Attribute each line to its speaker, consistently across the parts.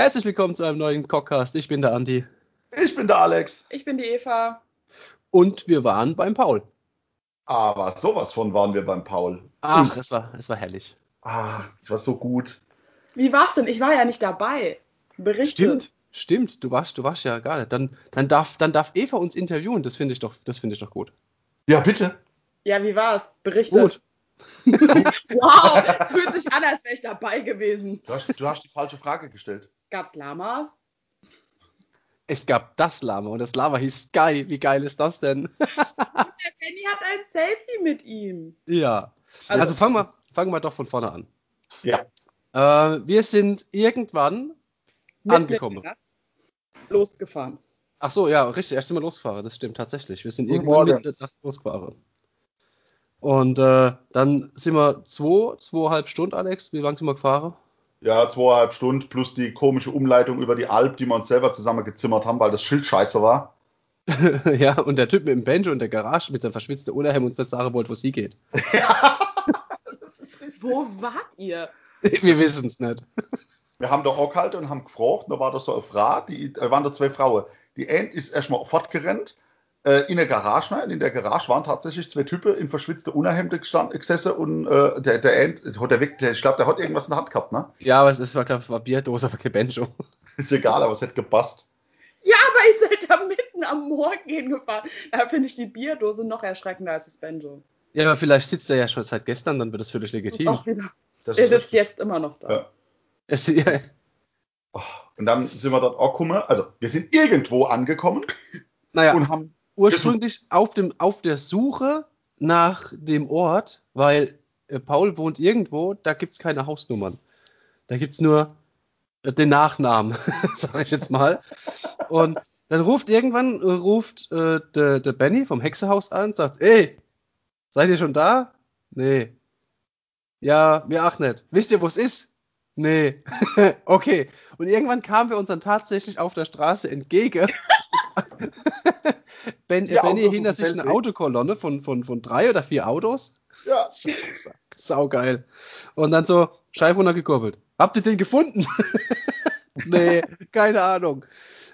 Speaker 1: Herzlich willkommen zu einem neuen Cockcast. Ich bin der Andi.
Speaker 2: Ich bin der Alex.
Speaker 3: Ich bin die Eva.
Speaker 1: Und wir waren beim Paul.
Speaker 2: Aber sowas von waren wir beim Paul.
Speaker 1: Ach, es war, es war herrlich.
Speaker 2: Ah, es war so gut.
Speaker 3: Wie war's denn? Ich war ja nicht dabei. Berichte.
Speaker 1: Stimmt, stimmt. Du warst, du warst ja gar nicht. Dann, dann, darf, dann darf Eva uns interviewen. Das finde ich, doch, das find ich doch gut.
Speaker 2: Ja, bitte.
Speaker 3: Ja, wie war's? Berichte.
Speaker 1: Gut.
Speaker 3: Wow, es fühlt sich an, als wäre ich dabei gewesen.
Speaker 2: Du hast, du hast die falsche Frage gestellt.
Speaker 3: Gab's Lamas?
Speaker 1: Es gab das Lama und das Lama hieß Sky. Wie geil ist das denn?
Speaker 3: Der Benny hat ein Selfie mit ihm.
Speaker 1: ja.
Speaker 3: Also-
Speaker 1: Also, fangen, wir, fangen wir doch von vorne an.
Speaker 2: Ja.
Speaker 1: Äh, wir sind irgendwann
Speaker 3: Mitten
Speaker 1: Angekommen.
Speaker 3: Losgefahren.
Speaker 1: Ach so, ja, richtig. Erst sind wir losgefahren. Das stimmt tatsächlich. Wir sind
Speaker 2: Guten
Speaker 1: irgendwann
Speaker 2: Morgen.
Speaker 1: der Nacht losgefahren. Und äh, dann sind wir zwei, zweieinhalb Stunden, Alex. Wie lange sind wir gefahren?
Speaker 2: Ja, zweieinhalb Stunden plus die komische Umleitung über die Alp, die wir uns selber zusammengezimmert haben, weil das Schild scheiße war.
Speaker 1: ja, und der Typ mit dem Banjo in der Garage mit seinem verschwitzten Unterhemd uns nicht sagen wollte, wo sie geht.
Speaker 3: Wo wart ihr?
Speaker 1: wir wissen es nicht.
Speaker 2: Wir haben da auch gehalten und haben gefragt, da war da so eine Frau, die, da waren da zwei Frauen. Die eine ist erstmal fortgerannt äh, in der Garage rein. In der Garage waren tatsächlich zwei Typen in verschwitzte Unterhemden gestanden, gesessen und äh, der, der, eine, hat der weg, der, ich glaube, der hat irgendwas in der Hand gehabt, ne?
Speaker 1: Ja, aber es ist, war, war Bierdose, aber kein Banjo.
Speaker 2: Ist egal, aber es hätte gepasst.
Speaker 3: Ja, aber ihr seid da mitten am Morgen hingefahren. Da finde ich die Bierdose noch erschreckender als das Banjo.
Speaker 1: Ja, aber vielleicht sitzt er ja schon seit gestern, dann wird das völlig
Speaker 3: Das
Speaker 1: legitim.
Speaker 3: auch wieder.
Speaker 2: Das
Speaker 3: Der
Speaker 2: ist
Speaker 3: sitzt
Speaker 2: richtig.
Speaker 3: jetzt immer noch da.
Speaker 2: Ja.
Speaker 1: Es, ja,
Speaker 2: Oh, Und dann sind wir dort auch gekommen. Also, wir sind irgendwo angekommen
Speaker 1: naja,
Speaker 2: und haben.
Speaker 1: Ursprünglich auf, dem, auf der Suche nach dem Ort, weil äh, Paul wohnt irgendwo, da gibt es keine Hausnummern. Da gibt es nur äh, den Nachnamen, sage ich jetzt mal. Und dann ruft irgendwann, äh, ruft der, der Benny vom Hexehaus an, sagt, ey, seid ihr schon da? Nee. Ja, mir auch nicht. Wisst ihr, wo es ist? Nee. okay. Und irgendwann kamen wir uns dann tatsächlich auf der Straße entgegen. Ben,
Speaker 2: Ja,
Speaker 1: Benny
Speaker 2: Autos
Speaker 1: hinter sich eine. Autokolonne von, von, von drei oder vier Autos.
Speaker 2: Ja,
Speaker 1: Sau, sau, saugeil. Und dann so Scheibe runtergekurbelt. Habt ihr den gefunden? nee, keine Ahnung.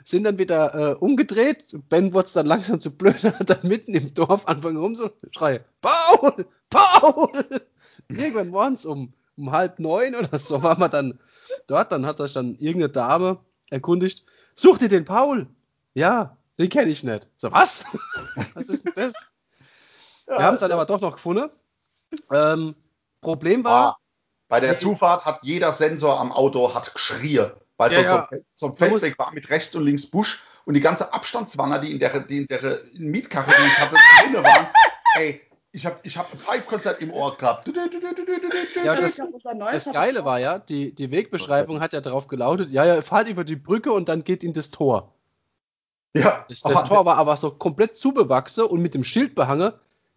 Speaker 1: Sind dann wieder äh, umgedreht. Ben wurde dann langsam zu blöd, hat dann mitten im Dorf anfangen rum so schreie, Paul! Paul! Irgendwann morgens um, um halb neun oder so waren wir dann dort. Dann hat sich dann irgendeine Dame erkundigt, sucht ihr den Paul? Ja, den kenne ich nicht. So, was? was ist denn das? Wir haben es dann aber doch noch gefunden. Ähm, Problem war,
Speaker 2: Ah, bei der
Speaker 1: Die-
Speaker 2: Zufahrt hat jeder Sensor am Auto hat geschrien, weil
Speaker 1: Ja,
Speaker 2: so
Speaker 1: ja.
Speaker 2: zum, zum
Speaker 1: Man
Speaker 2: Feldweg war mit rechts und links Busch und die ganze Abstandswanner, die in der, die in der Mietkarre, die ich hatte, drin waren, ey, ich habe ich hab ein Five-Konzert im Ohr gehabt.
Speaker 1: Ja, das- das Geile war ja, die, die Wegbeschreibung hat ja darauf gelautet, ja, ja, fahrt über die Brücke und dann geht in das Tor.
Speaker 2: Ja,
Speaker 1: Das, das Tor war aber so komplett zubewachsen und mit dem Schild behangen,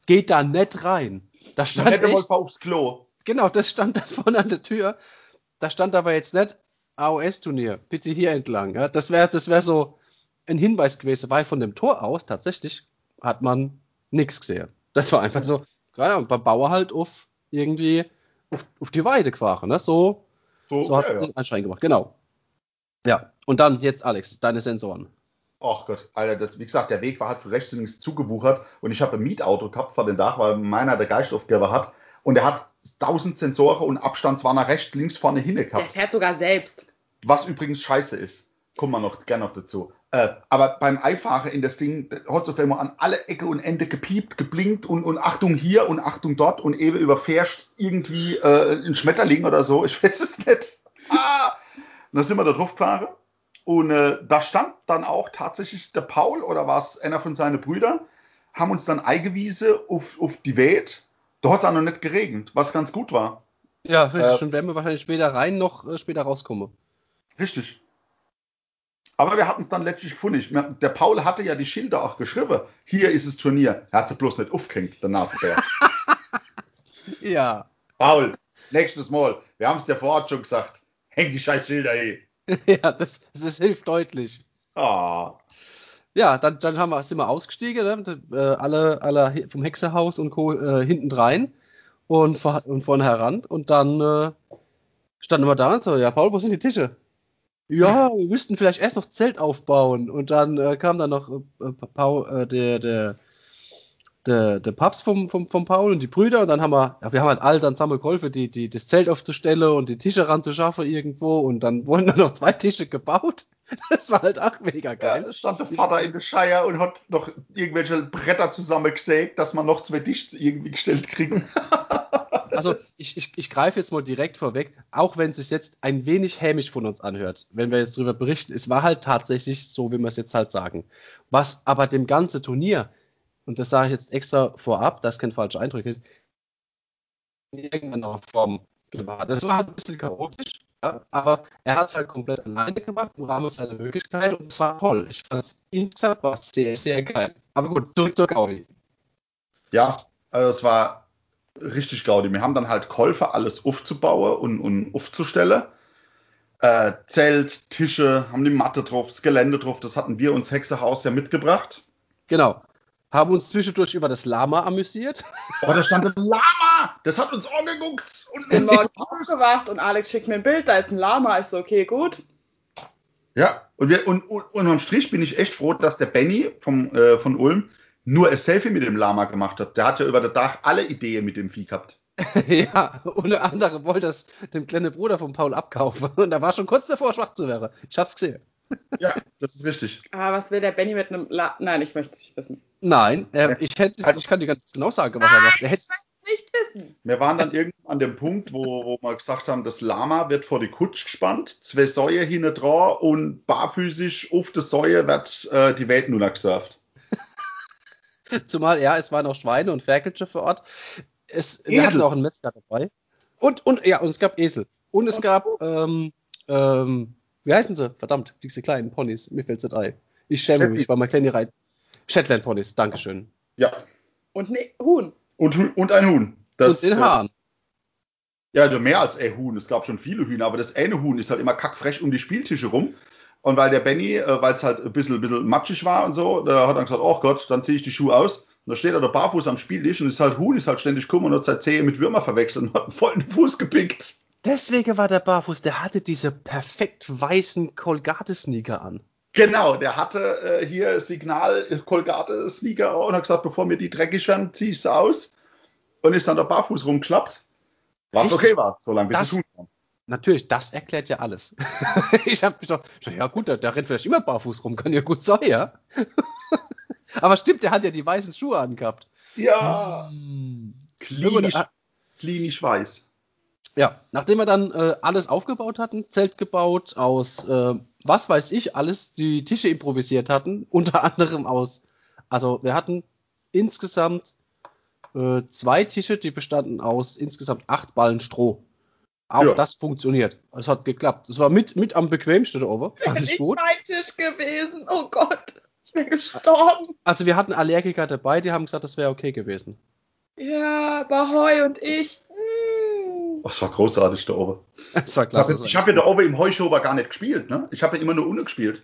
Speaker 1: geht da nicht rein. Da
Speaker 2: man
Speaker 1: stand echt,
Speaker 2: aufs Klo.
Speaker 1: genau, das stand da vorne an der Tür. Da stand aber jetzt nicht AOS-Turnier, bitte hier entlang. Ja, das wäre das wär so ein Hinweis gewesen, weil von dem Tor aus tatsächlich hat man nichts gesehen. Das war einfach so, gerade beim Bauer halt auf irgendwie auf, auf die Weide gefahren, ne? So,
Speaker 2: So,
Speaker 1: so hat
Speaker 2: ja,
Speaker 1: er
Speaker 2: ja.
Speaker 1: den Anschein gemacht, genau. Ja, und dann jetzt, Alex, deine Sensoren.
Speaker 2: Ach Gott, Alter, das, wie gesagt, der Weg war halt für rechts und links zugewuchert und ich habe ein Mietauto gehabt vor dem Dach, weil meiner der Geistaufgeber hat und der hat 1000 Sensoren und Abstand zwar nach rechts, links, vorne hinne
Speaker 3: Der
Speaker 2: gehabt.
Speaker 3: fährt sogar selbst.
Speaker 2: Was übrigens scheiße ist. Kommen wir noch gerne noch dazu. Äh, aber beim Einfahren in das Ding hat es auf einmal an alle Ecke und Ende gepiept, geblinkt und, und Achtung hier und Achtung dort und eben überfährst irgendwie äh, ein Schmetterling oder so. Ich weiß es nicht. Ah! Und dann sind wir da drauf gefahren. Und äh, da stand dann auch tatsächlich der Paul oder war es einer von seinen Brüdern, haben uns dann eingewiesen auf, auf die Welt. Da hat es auch noch nicht geregnet, was ganz gut war.
Speaker 1: Ja, richtig.
Speaker 2: Äh,
Speaker 1: schon werden wir wahrscheinlich später rein, noch äh, später rauskommen.
Speaker 2: Richtig. Aber wir hatten es dann letztlich gefunden. Der Paul hatte ja die Schilder auch geschrieben. Hier ist das Turnier. Er hat sie bloß nicht aufgehängt, der Nasebär.
Speaker 1: Ja.
Speaker 2: Paul, nächstes Mal. Wir haben es dir vor Ort schon gesagt. Häng die scheiß Schilder hier.
Speaker 1: ja, das, das hilft deutlich.
Speaker 2: Ah.
Speaker 1: Ja, dann, dann haben wir, sind wir ausgestiegen, ne? äh, alle, alle vom Hexerhaus und Co. Äh, hinten rein und, vor, und vorne heran. Und dann äh, standen wir da und so, ja, Paul, wo sind die Tische? ja, wir müssten vielleicht erst noch Zelt aufbauen. Und dann äh, kam dann noch äh, Paul, äh, der, der, der, der Papst vom, vom, vom Paul und die Brüder. Und dann haben wir, ja, wir haben halt alle dann zusammen geholfen, die, die, das Zelt aufzustellen und die Tische ranzuschaffen irgendwo. Und dann wurden dann noch zwei Tische gebaut. Das war halt auch mega
Speaker 2: Ja,
Speaker 1: geil.
Speaker 2: da stand der Vater in der Scheier und hat noch irgendwelche Bretter zusammengesägt, dass man noch zwei Tische irgendwie gestellt kriegen.
Speaker 1: Also ich, ich, ich greife jetzt mal direkt vorweg, auch wenn es sich jetzt ein wenig hämisch von uns anhört, wenn wir jetzt darüber berichten, es war halt tatsächlich so, wie wir es jetzt halt sagen. Was aber dem ganzen Turnier, und das sage ich jetzt extra vorab, dass kein falscher Eindruck ist, in irgendeiner Form war. Das war halt ein bisschen chaotisch, ja, aber er hat es halt komplett alleine gemacht im Rahmen seiner Möglichkeit und es war toll. Ich fand es insgesamt war sehr, sehr geil. Aber gut, zurück zur Gaudi.
Speaker 2: Ja, also es war richtig Gaudi. Wir haben dann halt geholfen, alles aufzubauen und, und aufzustellen. Äh, Zelt, Tische, haben die Matte drauf, das Gelände drauf, das hatten wir uns Hexehaus ja mitgebracht.
Speaker 1: Genau. Haben uns zwischendurch über das Lama amüsiert.
Speaker 2: Oh, da stand ein Lama! Das hat uns angeguckt! Und
Speaker 3: bin morgens aufgewacht und Alex schickt mir ein Bild, da ist ein Lama. Ich so, okay, gut.
Speaker 2: Ja, und, wir, und, und, und am Strich bin ich echt froh, dass der Benny vom, äh, von Ulm nur ein Selfie mit dem Lama gemacht hat. Der hat ja über das Dach alle Ideen mit dem Vieh gehabt.
Speaker 1: ja, unter anderem wollte das dem kleinen Bruder von Paul abkaufen. Und da war schon kurz davor, schwach zu werden. Ich hab's gesehen.
Speaker 2: Ja, das ist richtig.
Speaker 3: Aber was will der Benny mit einem La Nein, ich möchte es nicht wissen.
Speaker 1: Nein, äh, ich, hätte,
Speaker 2: Also-
Speaker 1: ich kann dir ganz genau sagen, was er macht. Er hätte,
Speaker 3: Nicht wissen.
Speaker 2: Wir waren dann irgendwann an dem Punkt, wo, wo wir gesagt haben, das Lama wird vor die Kutsch gespannt, zwei Säue hinten dran und barfüßig auf der Säue wird äh, die Welt nur noch gesurft.
Speaker 1: zumal, ja, es waren auch Schweine und Ferkelche vor Ort. Es, wir hatten auch einen Metzger dabei. Und, und, ja, und es gab Esel. Und es gab, ähm, ähm, wie heißen sie? Verdammt, diese kleinen Ponys. Mir fällt's nicht ein. Ich schäme
Speaker 2: Shetland.
Speaker 1: mich, weil mein kleine Reit. Shetland Ponys, Dankeschön.
Speaker 2: Ja,
Speaker 3: Und ne Huhn.
Speaker 2: und, und ein Huhn. Das,
Speaker 1: und den
Speaker 2: äh,
Speaker 1: Hahn.
Speaker 2: Ja, also mehr als ein Huhn. Es gab schon viele Hühner, aber das eine Huhn ist halt immer kackfrech um die Spieltische rum. Und weil der Benny, äh, weil es halt ein bisschen, ein bisschen matschig war und so, da hat er gesagt, oh Gott, dann ziehe ich die Schuhe aus. Und da steht er da barfuß am Spieltisch und ist halt Huhn, ist halt ständig gekommen und hat seine Zehe mit Würmer verwechselt und hat einen vollen Fuß gepickt.
Speaker 1: Deswegen war der barfuß, der hatte diese perfekt weißen Colgate-Sneaker an.
Speaker 2: Genau, der hatte äh, hier Signal äh, Colgate Sneaker und hat gesagt, bevor mir die dreckig werden, ziehe ich sie aus. Und ist dann da barfuß rumgeklappt. Was okay war, solange bis es tun.
Speaker 1: Natürlich, das erklärt ja alles. ich habe mich doch, ja gut, der, der rennt vielleicht immer barfuß rum, kann ja gut sein, ja. Aber stimmt, der hat ja die weißen Schuhe angehabt.
Speaker 2: Ja,
Speaker 1: Hm.
Speaker 2: klinisch,
Speaker 1: Ah.
Speaker 2: klinisch weiß.
Speaker 1: Ja, nachdem wir dann äh, alles aufgebaut hatten, Zelt gebaut, aus äh, was weiß ich, alles die Tische improvisiert hatten, unter anderem aus, also wir hatten insgesamt äh, zwei Tische, die bestanden aus insgesamt acht Ballen Stroh. Auch
Speaker 2: Ja.
Speaker 1: das funktioniert. Es hat geklappt. Es war mit, mit am bequemsten oben. Fand ich
Speaker 3: Nicht
Speaker 1: gut.
Speaker 3: mein Tisch gewesen. Oh Gott. Ich wäre gestorben.
Speaker 1: Also wir hatten Allergiker dabei, die haben gesagt, das wäre okay gewesen.
Speaker 3: Ja, Bahoi und ich.
Speaker 2: Das war großartig da oben.
Speaker 1: Das war
Speaker 2: Ich
Speaker 1: klasse.
Speaker 2: habe hab ja da oben im Heuschober gar nicht gespielt, ne? Ich habe ja immer nur ohne gespielt.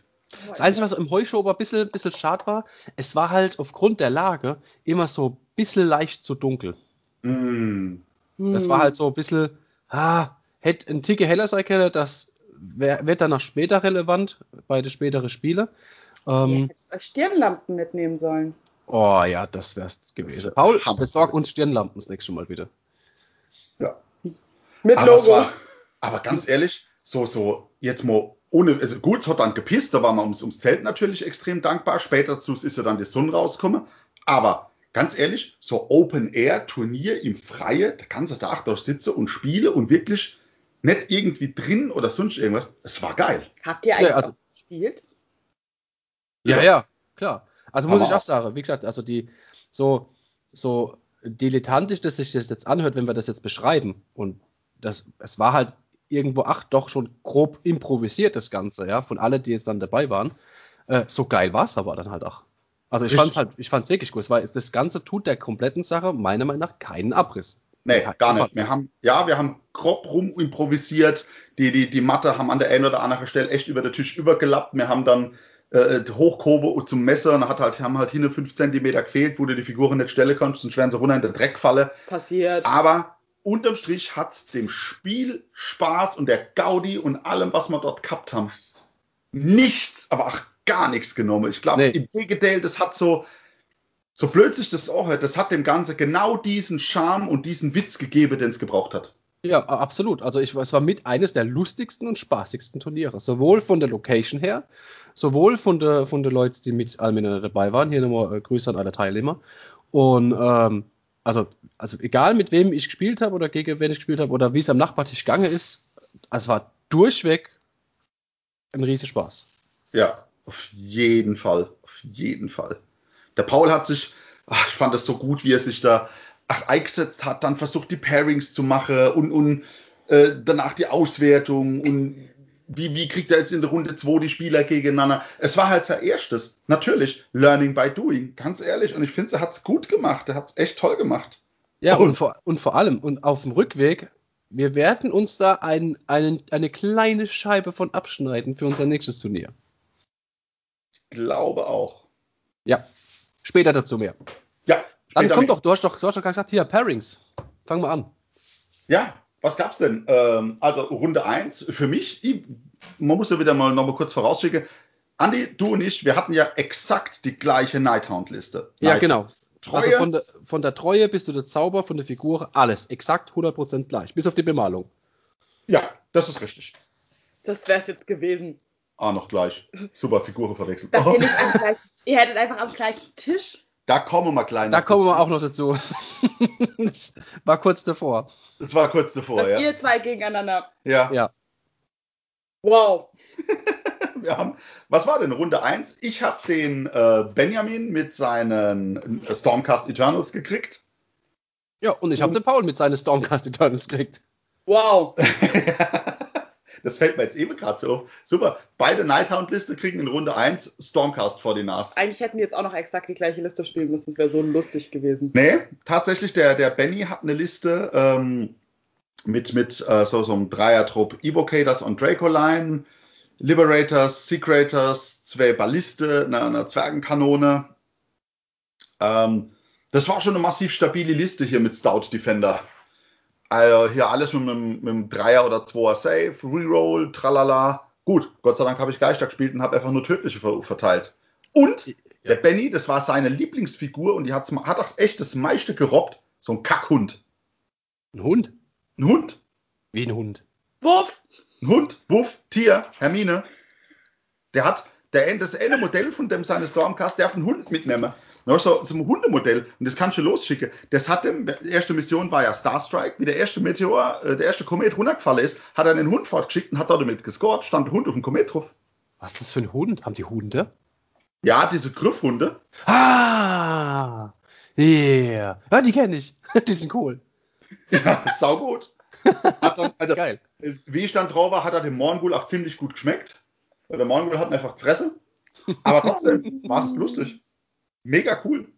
Speaker 1: Das Einzige, was im Heuschober ein bisschen, bisschen schade war, es war halt aufgrund der Lage immer so ein bisschen leicht zu dunkel.
Speaker 2: Mm.
Speaker 1: Das war halt so ein bisschen, ah, hätte ein Ticke heller sein können, das wär- wird dann noch später relevant, bei den späteren Spielen.
Speaker 3: Ihr
Speaker 1: Ähm,
Speaker 3: hättet euch Stirnlampen mitnehmen sollen.
Speaker 1: oh ja, das wär's gewesen. Paul, besorg uns Stirnlampen das nächste Mal bitte.
Speaker 2: Ja.
Speaker 3: Mit
Speaker 2: Aber,
Speaker 3: Logo.
Speaker 2: war, aber ganz ehrlich, so, so, jetzt mal ohne, also gut, es hat dann gepisst, da war man ums, ums Zelt natürlich extrem dankbar. Später dazu ist ja dann die Sonne rausgekommen. Aber ganz ehrlich, so Open-Air-Turnier im Freie, da kannst du da sitzen und spiele und wirklich nicht irgendwie drin oder sonst irgendwas. Es war geil.
Speaker 3: Habt ihr eigentlich
Speaker 1: Ja, also-
Speaker 3: gespielt?
Speaker 1: Ja,
Speaker 2: Ja.
Speaker 1: ja, klar. Also muss
Speaker 2: Aber
Speaker 1: ich auch sagen, wie gesagt, also die so, so dilettantisch, dass sich das jetzt anhört, wenn wir das jetzt beschreiben. Und das, es war halt irgendwo, ach, doch schon grob improvisiert, das Ganze, ja, von alle, die jetzt dann dabei waren. Äh, so geil war es aber dann halt auch. Also ich
Speaker 2: Richtig.
Speaker 1: fand's halt, ich fand's wirklich gut. Es war, das Ganze tut der kompletten Sache meiner Meinung nach keinen Abriss.
Speaker 2: Nee,
Speaker 1: Kein
Speaker 2: gar nicht. Wir haben, ja, wir haben grob rum improvisiert. Die, die, die Matte haben an der einen oder anderen Stelle echt über den Tisch übergelappt. Wir haben dann äh, die Hochkurve zum Messer und hat halt, haben halt hinten 5 cm gefehlt, wo du die Figuren nicht stellen kannst, sonst wären sie runter in den Dreck fallen.
Speaker 3: Passiert.
Speaker 2: Aber unterm Strich hat's dem Spiel Spaß und der Gaudi und allem, was wir dort gehabt haben, nichts, aber auch gar nichts genommen. Ich glaube,
Speaker 1: Nee.
Speaker 2: im Gegenteil, das hat so, so blöd sich das auch hört, das hat dem Ganze genau diesen Charme und diesen Witz gegeben, den es gebraucht hat.
Speaker 1: Ja, absolut. Also ich, es war mit eines der lustigsten und spaßigsten Turniere. Sowohl von der Location her, sowohl von der von der Leuten, die mit Almina dabei waren. Hier nochmal äh, Grüße an alle Teilnehmer. Und ähm, also, also egal mit wem ich gespielt habe oder gegen wen ich gespielt habe oder wie es am Nachbartisch gegangen ist, es war durchweg ein riesiger Spaß.
Speaker 2: Ja, auf jeden Fall. Auf jeden Fall. Der Paul hat sich, ach, ich fand das so gut, wie er sich da ach, eingesetzt hat, dann versucht die Pairings zu machen und, und äh, danach die Auswertung und wie, wie kriegt er jetzt in der Runde 2 die Spieler gegeneinander? Es war halt sein erstes. Natürlich, Learning by Doing, ganz ehrlich. Und ich finde, er hat es gut gemacht. Er hat es echt toll gemacht.
Speaker 1: Ja,
Speaker 2: Oh.
Speaker 1: und vor, und vor allem, und auf dem Rückweg, wir werden uns da ein, einen, eine kleine Scheibe von abschneiden für unser nächstes Turnier.
Speaker 2: Glaube auch.
Speaker 1: Ja, später dazu mehr.
Speaker 2: Ja,
Speaker 1: Dann
Speaker 2: später
Speaker 1: komm
Speaker 2: mit-
Speaker 1: doch, du hast doch, du hast doch gerade gesagt, hier, Pairings. Fang mal an.
Speaker 2: Ja, was gab's denn? Ähm, also Runde 1 für mich, ich, man muss ja wieder mal noch mal kurz vorausschicken. Andi, du und ich, wir hatten ja exakt die gleiche Nighthound-Liste.
Speaker 1: Ja, genau.
Speaker 2: Treue,
Speaker 1: Also von der, von der Treue bis zu der Zauber, von der Figur, alles. Exakt 100% gleich. Bis auf die Bemalung.
Speaker 2: ja, das ist richtig.
Speaker 3: Das wär's jetzt gewesen.
Speaker 2: Ah, noch gleich. Super, Figuren verwechselt.
Speaker 3: Dass ihr nicht am gleichen, ihr hättet einfach am gleichen Tisch.
Speaker 2: Da kommen wir gleich
Speaker 1: Da
Speaker 2: noch
Speaker 1: kommen wir auch noch dazu. das war kurz davor.
Speaker 2: Das war kurz davor,
Speaker 3: dass
Speaker 2: ja.
Speaker 3: ihr zwei gegeneinander.
Speaker 2: ja.
Speaker 1: Ja.
Speaker 3: Wow.
Speaker 2: Wir haben, was war denn Runde 1? Ich habe den äh, Benjamin mit seinen äh, Stormcast Eternals gekriegt.
Speaker 1: Ja, und ich habe den Paul mit seinen Stormcast Eternals gekriegt.
Speaker 3: Wow.
Speaker 2: das fällt mir jetzt eben gerade so auf. Super, beide Nighthound-Liste kriegen in Runde 1 Stormcast vor die Nase.
Speaker 3: Eigentlich hätten die jetzt auch noch exakt die gleiche Liste spielen müssen. Das wäre so lustig gewesen.
Speaker 2: Nee, tatsächlich, der, der Benny hat eine Liste ähm, mit, mit äh, so, so einem Dreier-Trupp Evocators und Dracoline, Liberators, Secretors, zwei Balliste, eine, eine Zwergenkanone. Ähm, das war schon eine massiv stabile Liste hier mit Stout Defender. Also hier alles mit einem, mit einem Dreier oder Zweier Save, Reroll, tralala. Gut, Gott sei Dank habe ich Geister gespielt und habe einfach nur tödliche ver verteilt. Und der Benny, das war seine Lieblingsfigur und die hat's, hat auch echt das meiste gerobbt. So ein Kackhund.
Speaker 1: Ein Hund?
Speaker 2: Ein Hund.
Speaker 1: Wie ein Hund.
Speaker 3: Wuff.
Speaker 2: Ein Hund, Wuff, Tier, Hermine. Der hat, der, das eine Modell von dem seines Stormcast, der hat einen Hund mitnehmen. No, so, so ein Hundemodell. Und das kannst du losschicken. Das hat dem, die erste Mission war ja Starstrike. Wie der erste Meteor, äh, der erste Komet runtergefallen ist, hat er den Hund fortgeschickt und hat dort damit gescored. Stand der Hund auf dem Komet drauf.
Speaker 1: Was ist das für ein Hund? Haben die Hunde?
Speaker 2: Ja, diese Griffhunde.
Speaker 1: Ah! Yeah. Ja, die kenne ich. die sind cool.
Speaker 2: Ja, sau gut. Hat dann, also,
Speaker 1: Geil.
Speaker 2: wie ich dann drauf war, hat er dem Morgul auch ziemlich gut geschmeckt. Weil Der Morgul hat ihn einfach gefressen. Aber trotzdem war es lustig. Mega cool.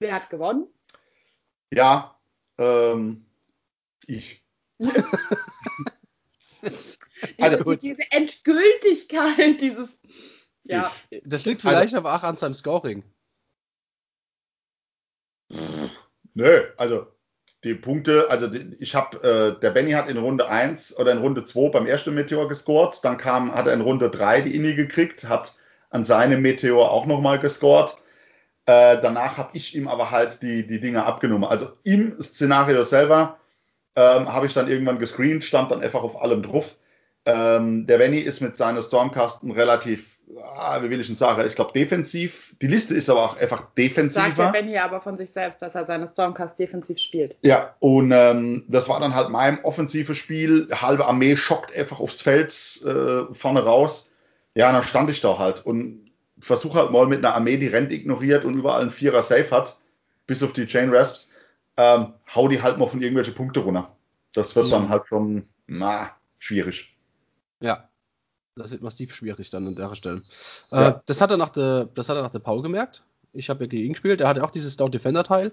Speaker 3: Wer hat gewonnen?
Speaker 2: Ja, ähm, ich. Also-
Speaker 3: Diese, diese Endgültigkeit, dieses. Ja.
Speaker 1: Das liegt vielleicht aber auch an seinem Scoring.
Speaker 2: Nö, also die Punkte, also die, ich habe, äh, der Benny hat in Runde 1 oder in Runde 2 beim ersten Meteor gescored, dann kam, hat er in Runde 3 die Inni gekriegt, hat an seinem Meteor auch nochmal gescored. Äh, danach habe ich ihm aber halt die, die Dinge abgenommen. Also im Szenario selber ähm, habe ich dann irgendwann gescreent, stand dann einfach auf allem drauf. Ähm, der Benny ist mit seiner Stormcasten relativ, ah, wie will ich denn sagen, ich glaube defensiv. Die Liste ist aber auch einfach defensiver.
Speaker 3: Sagt der Benny aber von sich selbst, dass er seine Stormcast defensiv spielt.
Speaker 2: Ja, und ähm, das war dann halt mein offensives Spiel. Halbe Armee schockt einfach aufs Feld äh, vorne raus. Ja, dann stand ich da halt und versuche halt mal mit einer Armee, die Rent ignoriert und überall einen Vierer Safe hat, bis auf die Chain Rasps, ähm, hau die halt mal von irgendwelche Punkte runter. Das wird dann halt schon, na, schwierig.
Speaker 1: Ja. Das wird massiv schwierig dann an der Stelle.
Speaker 2: Ja.
Speaker 1: Äh, das hat er nach der, das hat er nach der Paul gemerkt. Ich habe ja gegen ihn gespielt. Der hatte auch dieses Stout Defender Teil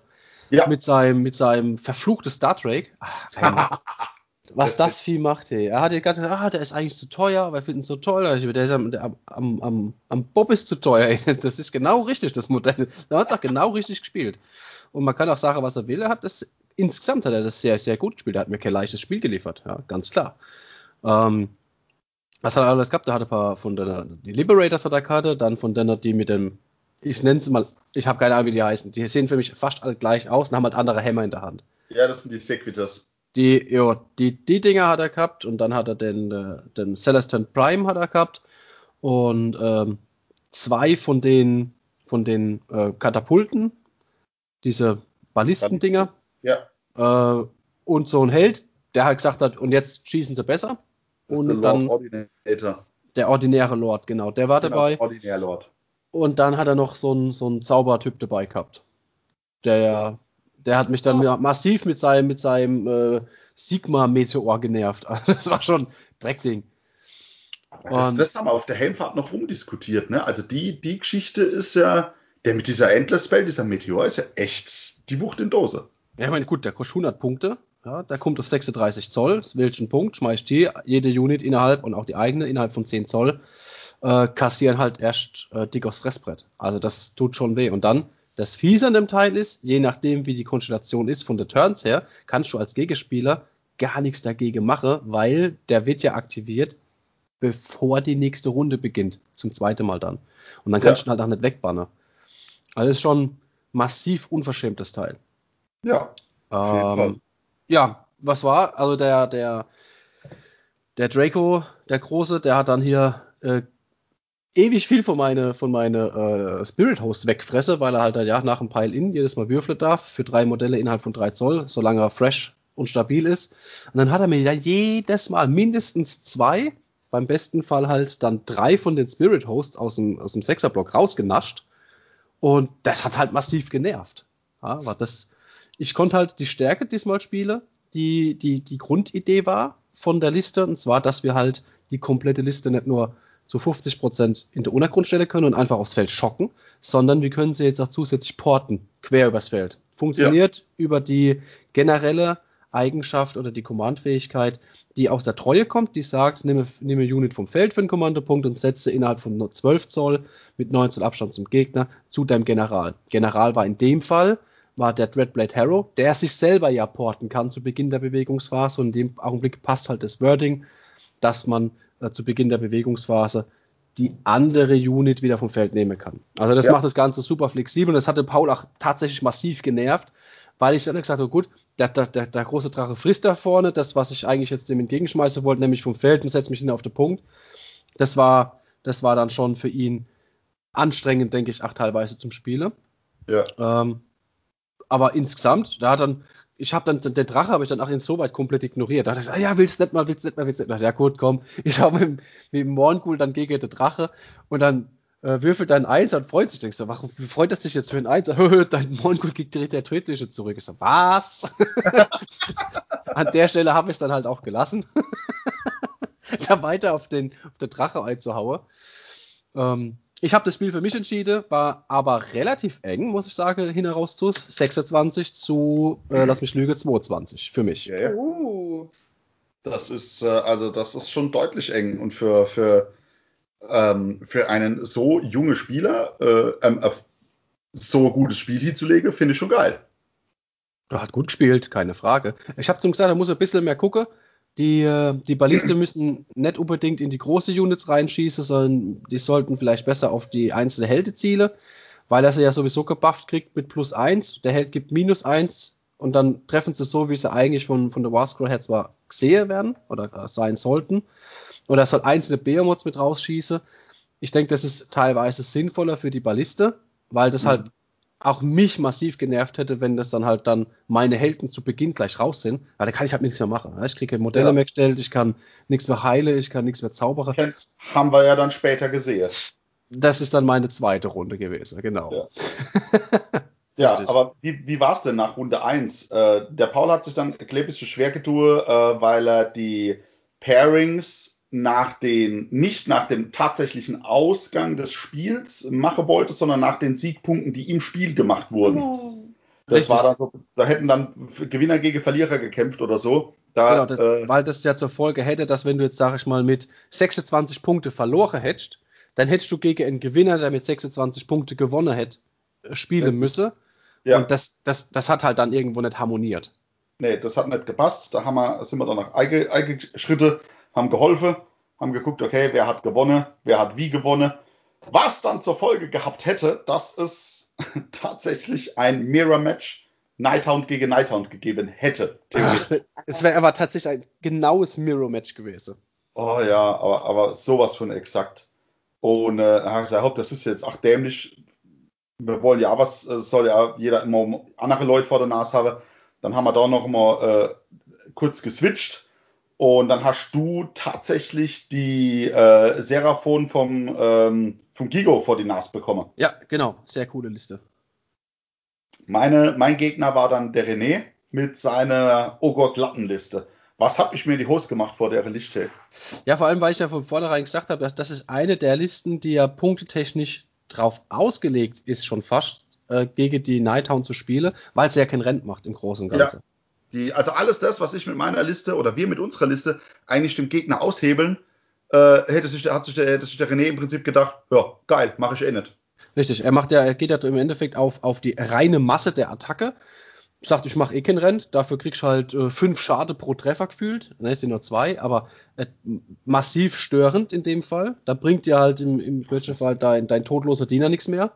Speaker 2: Ja,
Speaker 1: mit seinem, mit seinem verfluchten Star Drake. Ach, was das Vieh macht, ey. Er hat die ganze Zeit, ah, der ist eigentlich zu teuer, wir finden ihn so toll. Ich- Der ist am, der, am, am, am, Bob ist zu teuer, ey. Das ist genau richtig, das Modell. Er hat es auch genau richtig gespielt. Und man kann auch sagen, was er will. Er hat das, insgesamt hat er das sehr, sehr gut gespielt. Er hat mir kein leichtes Spiel geliefert, ja, ganz klar. Ähm, Was hat er alles gehabt? Er hatte ein paar von der, die Liberators hat er Karte, dann von der, die mit dem, ich nenne es mal, ich habe keine Ahnung, wie die heißen. Die sehen für mich fast alle gleich aus und haben halt andere Hämmer in der Hand.
Speaker 2: Ja, das sind die Sequitors.
Speaker 1: Die, ja, die, die Dinger hat er gehabt und dann hat er den, äh, den Celestin Prime hat er gehabt und ähm, zwei von den, von den äh, Katapulten, diese Ballistendinger.
Speaker 2: Ja.
Speaker 1: Äh, und so ein Held, der halt gesagt hat, und jetzt schießen sie besser.
Speaker 2: Das
Speaker 1: und dann
Speaker 2: Lord Ordinator.
Speaker 1: der ordinäre Lord, genau, der war
Speaker 2: Genau,
Speaker 1: dabei.
Speaker 2: Ordinär Lord.
Speaker 1: Und dann hat er noch so einen, so einen Zaubertyp dabei gehabt. Der, der hat mich dann
Speaker 3: Oh.
Speaker 1: massiv mit seinem, mit seinem äh, Sigma-Meteor genervt. Also das war schon Dreckding.
Speaker 2: Das, das haben wir auf der Helmfahrt noch rumdiskutiert, ne? Also die, die Geschichte ist ja, der mit dieser Endless Spell, dieser Meteor, ist ja echt die Wucht in Dose.
Speaker 1: Ja, ich meine, gut, der kostet 100 Punkte. Ja, der kommt auf 36 Zoll. Welchen Punkt schmeißt die? Jede Unit innerhalb und auch die eigene innerhalb von 10 Zoll äh, kassieren halt erst äh, dick aufs Fressbrett. Also das tut schon weh. Und dann, das Fiese an dem Teil ist, je nachdem, wie die Konstellation ist von den Turns her, kannst du als Gegenspieler gar nichts dagegen machen, weil der wird ja aktiviert, bevor die nächste Runde beginnt. Zum zweiten Mal dann. Und dann kannst
Speaker 2: Ja.
Speaker 1: du ihn halt auch nicht wegbannen. Also ist schon massiv unverschämtes Teil.
Speaker 2: Ja.
Speaker 1: Ähm, ja, was war? Also der, der, der Draco, der Große, der hat dann hier äh, ewig viel von meine, von meine äh, Spirit Host wegfresse, weil er halt ja nach dem Pile-In jedes Mal würfeln darf für drei Modelle innerhalb von drei Zoll, solange er fresh und stabil ist. Und dann hat er mir ja jedes Mal mindestens zwei, beim besten Fall halt dann drei von den Spirit Hosts aus dem, aus dem Sechserblock rausgenascht. Und das hat halt massiv genervt. Ja, war das, ich konnte halt die Stärke diesmal spielen, die, die, die Grundidee war von der Liste, und zwar, dass wir halt die komplette Liste nicht nur zu 50% in der Untergrund stellen können und einfach aufs Feld schocken, sondern wir können sie jetzt auch zusätzlich porten, quer übers Feld. Funktioniert über die generelle Eigenschaft oder die Command-Fähigkeit, die aus der Treue kommt, die sagt, nehme, nehme Unit vom Feld für einen Kommandopunkt und setze innerhalb von nur 12 Zoll mit 9 Zoll Abstand zum Gegner zu deinem General. General war in dem Fall war der Dreadblade Harrow, der sich selber ja porten kann zu Beginn der Bewegungsphase und in dem Augenblick passt halt das Wording, dass man äh, zu Beginn der Bewegungsphase die andere Unit wieder vom Feld nehmen kann. Also das
Speaker 2: Ja.
Speaker 1: macht das Ganze super flexibel und das hatte Paul auch tatsächlich massiv genervt, weil ich dann gesagt habe, gut, der, der, der, der große Drache frisst da vorne, das, was ich eigentlich jetzt dem entgegenschmeißen wollte, nämlich vom Feld und setze mich hin auf den Punkt. Das war, das war dann schon für ihn anstrengend, denke ich, auch teilweise zum Spielen.
Speaker 2: Ja.
Speaker 1: Ähm, aber insgesamt, da hat dann, ich habe dann, der Drache habe ich dann auch insoweit komplett ignoriert. Da dachte ich, ah ja, willst du nicht mal, willst du nicht mal, willst du nicht mal. Ja gut, komm, ich habe mit, dem- Morngul dann gegen den Drache und dann äh, würfelt dein Eins und freut sich. Denkst du, warum freut es dich jetzt für ein Eins? dein Morngul kriegt direkt der Tödliche zurück. Ich so, was? An der Stelle habe ich es dann halt auch gelassen. da weiter auf den, auf den Drache einzuhauen. Ähm, ich habe das Spiel für mich entschieden, war aber relativ eng, muss ich sagen, hin heraus zu 26 zu, äh, lass mich lügen, 22 für mich.
Speaker 2: Ja, ja.
Speaker 3: Uh.
Speaker 2: Das ist, äh, also das ist schon deutlich eng. Und für, für, ähm, für einen so junge Spieler äh, ähm, so gutes Spiel hinzulegen, finde ich schon geil.
Speaker 1: Er hat gut gespielt, keine Frage. Ich habe zum gesagt, er muss ein bisschen mehr gucken. Die, äh, die Balliste müssen nicht unbedingt in die große Units reinschießen, sondern die sollten vielleicht besser auf die einzelne Helde zielen, weil er sie ja sowieso gebufft kriegt mit plus 1. Der Held gibt minus 1 und dann treffen sie so, wie sie eigentlich von, von der Warscroll her zwar gesehen werden oder sein sollten. Oder er soll einzelne Behemoths mit rausschießen. Ich denke, das ist teilweise sinnvoller für die Balliste, weil das
Speaker 2: Mhm.
Speaker 1: halt auch mich massiv genervt hätte, wenn das dann halt dann meine Helden zu Beginn gleich raus sind. Ja, da kann ich halt nichts mehr machen. ne? Ich kriege Modelle
Speaker 2: Ja.
Speaker 1: mehr gestellt, ich kann nichts mehr heilen, ich kann nichts mehr zaubern.
Speaker 2: Haben wir ja dann später gesehen.
Speaker 1: Das ist dann meine zweite Runde gewesen, genau.
Speaker 2: Ja. Ja, aber wie, wie war es denn nach Runde 1? Äh, der Paul hat sich dann klein bisschen schwer getan, äh, weil er die Pairings nach den, nicht nach dem tatsächlichen Ausgang des Spiels machen wollte, sondern nach den Siegpunkten, die im Spiel gemacht wurden.
Speaker 3: Oh.
Speaker 2: Das
Speaker 1: Richtig.
Speaker 2: war dann so, da hätten dann Gewinner gegen Verlierer gekämpft oder so. Da,
Speaker 1: Genau, das,
Speaker 2: äh,
Speaker 1: weil das ja zur Folge hätte, dass wenn du jetzt, sag ich mal, mit 26 Punkte verloren hättest, dann hättest du gegen einen Gewinner, der mit 26 Punkte gewonnen hätte, äh, spielen
Speaker 2: Ja.
Speaker 1: müssen.
Speaker 2: ja,
Speaker 1: Und das, das, das hat halt dann irgendwo nicht harmoniert.
Speaker 2: nee, das hat nicht gepasst. Da haben wir, sind wir dann nach Eige, Eige Schritte, haben geholfen. haben geguckt, okay, wer hat gewonnen, wer hat wie gewonnen. Was dann zur Folge gehabt hätte, dass es tatsächlich ein Mirror-Match Nighthound gegen Nighthound gegeben hätte.
Speaker 1: Ach, es wäre aber tatsächlich ein genaues Mirror-Match gewesen.
Speaker 2: Oh ja, aber, aber sowas von exakt. Und äh, habe ich gesagt, das ist jetzt auch dämlich. Wir wollen ja was, äh, soll ja jeder immer andere Leute vor der Nase haben. Dann haben wir da noch mal äh, kurz geswitcht. Und dann hast du tatsächlich die äh, Seraphon vom, ähm, vom Gigo vor die Nase bekommen.
Speaker 1: Ja, genau. Sehr coole Liste.
Speaker 2: Meine, mein Gegner war dann der René mit seiner Ogor-Glattenliste. Was habe ich mir die Hose gemacht vor der Liste?
Speaker 1: Ja, vor allem, weil ich ja von vornherein gesagt habe, dass das ist eine der Listen, die ja punktetechnisch drauf ausgelegt ist, schon fast äh, gegen die Nighthound zu spielen, weil es ja kein Rent macht im Großen und Ganzen. Ja,
Speaker 2: die, also alles das, was ich mit meiner Liste oder wir mit unserer Liste eigentlich dem Gegner aushebeln, äh, hätte sich, hat sich der, hätte sich der René im Prinzip gedacht, ja, geil, mache ich eh nicht.
Speaker 1: Richtig, er macht ja, er geht ja im Endeffekt auf, auf die reine Masse der Attacke. Sagt, ich mache eh kein Rent, dafür kriegst du halt äh, fünf Schade pro Treffer gefühlt. Dann ist nur zwei, aber äh, massiv störend in dem Fall. Da bringt dir halt im, im Fall dein, dein todloser Diener nichts mehr.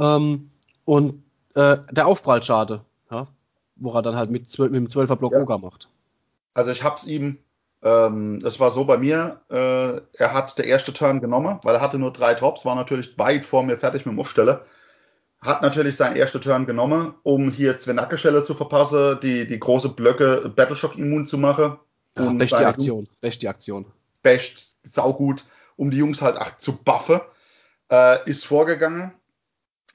Speaker 1: Ähm, und äh, der Aufprallschade, ja, wo er dann halt mit, 12, mit dem 12er Block ja. Oga macht.
Speaker 2: Also ich hab's ihm ähm, es war so bei mir, äh, er hat der erste Turn genommen, weil er hatte nur drei Drops, war natürlich weit vor mir fertig mit dem Aufsteller. Hat natürlich seinen ersten Turn genommen, um hier zwei Nackenschelle zu verpassen, die, die große Blöcke Battleshock immun zu machen.
Speaker 1: Ja, best die Aktion, best die Aktion.
Speaker 2: Best, saugut, um die Jungs halt auch zu buffen. Äh, ist vorgegangen,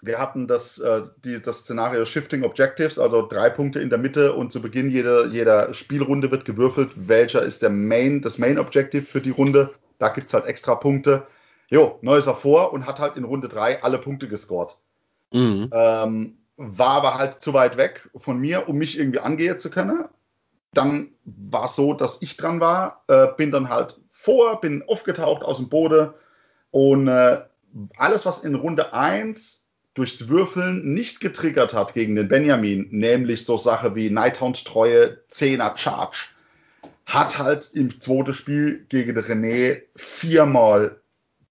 Speaker 2: wir hatten das, äh, die, das Szenario Shifting Objectives, also drei Punkte in der Mitte und zu Beginn jeder, jeder Spielrunde wird gewürfelt, welcher ist der Main, das Main Objective für die Runde. Da gibt es halt extra Punkte. Jo, Neuser vor und hat halt in Runde drei alle Punkte gescored. Mhm. Ähm, war aber halt zu weit weg von mir, um mich irgendwie angehen zu können. Dann war es so, dass ich dran war, äh, bin dann halt vor, bin aufgetaucht aus dem Boden und äh, alles, was in Runde 1 durchs Würfeln nicht getriggert hat gegen den Benjamin, nämlich so Sache wie Nighthound Treue, 10er Charge, hat halt im zweiten Spiel gegen René viermal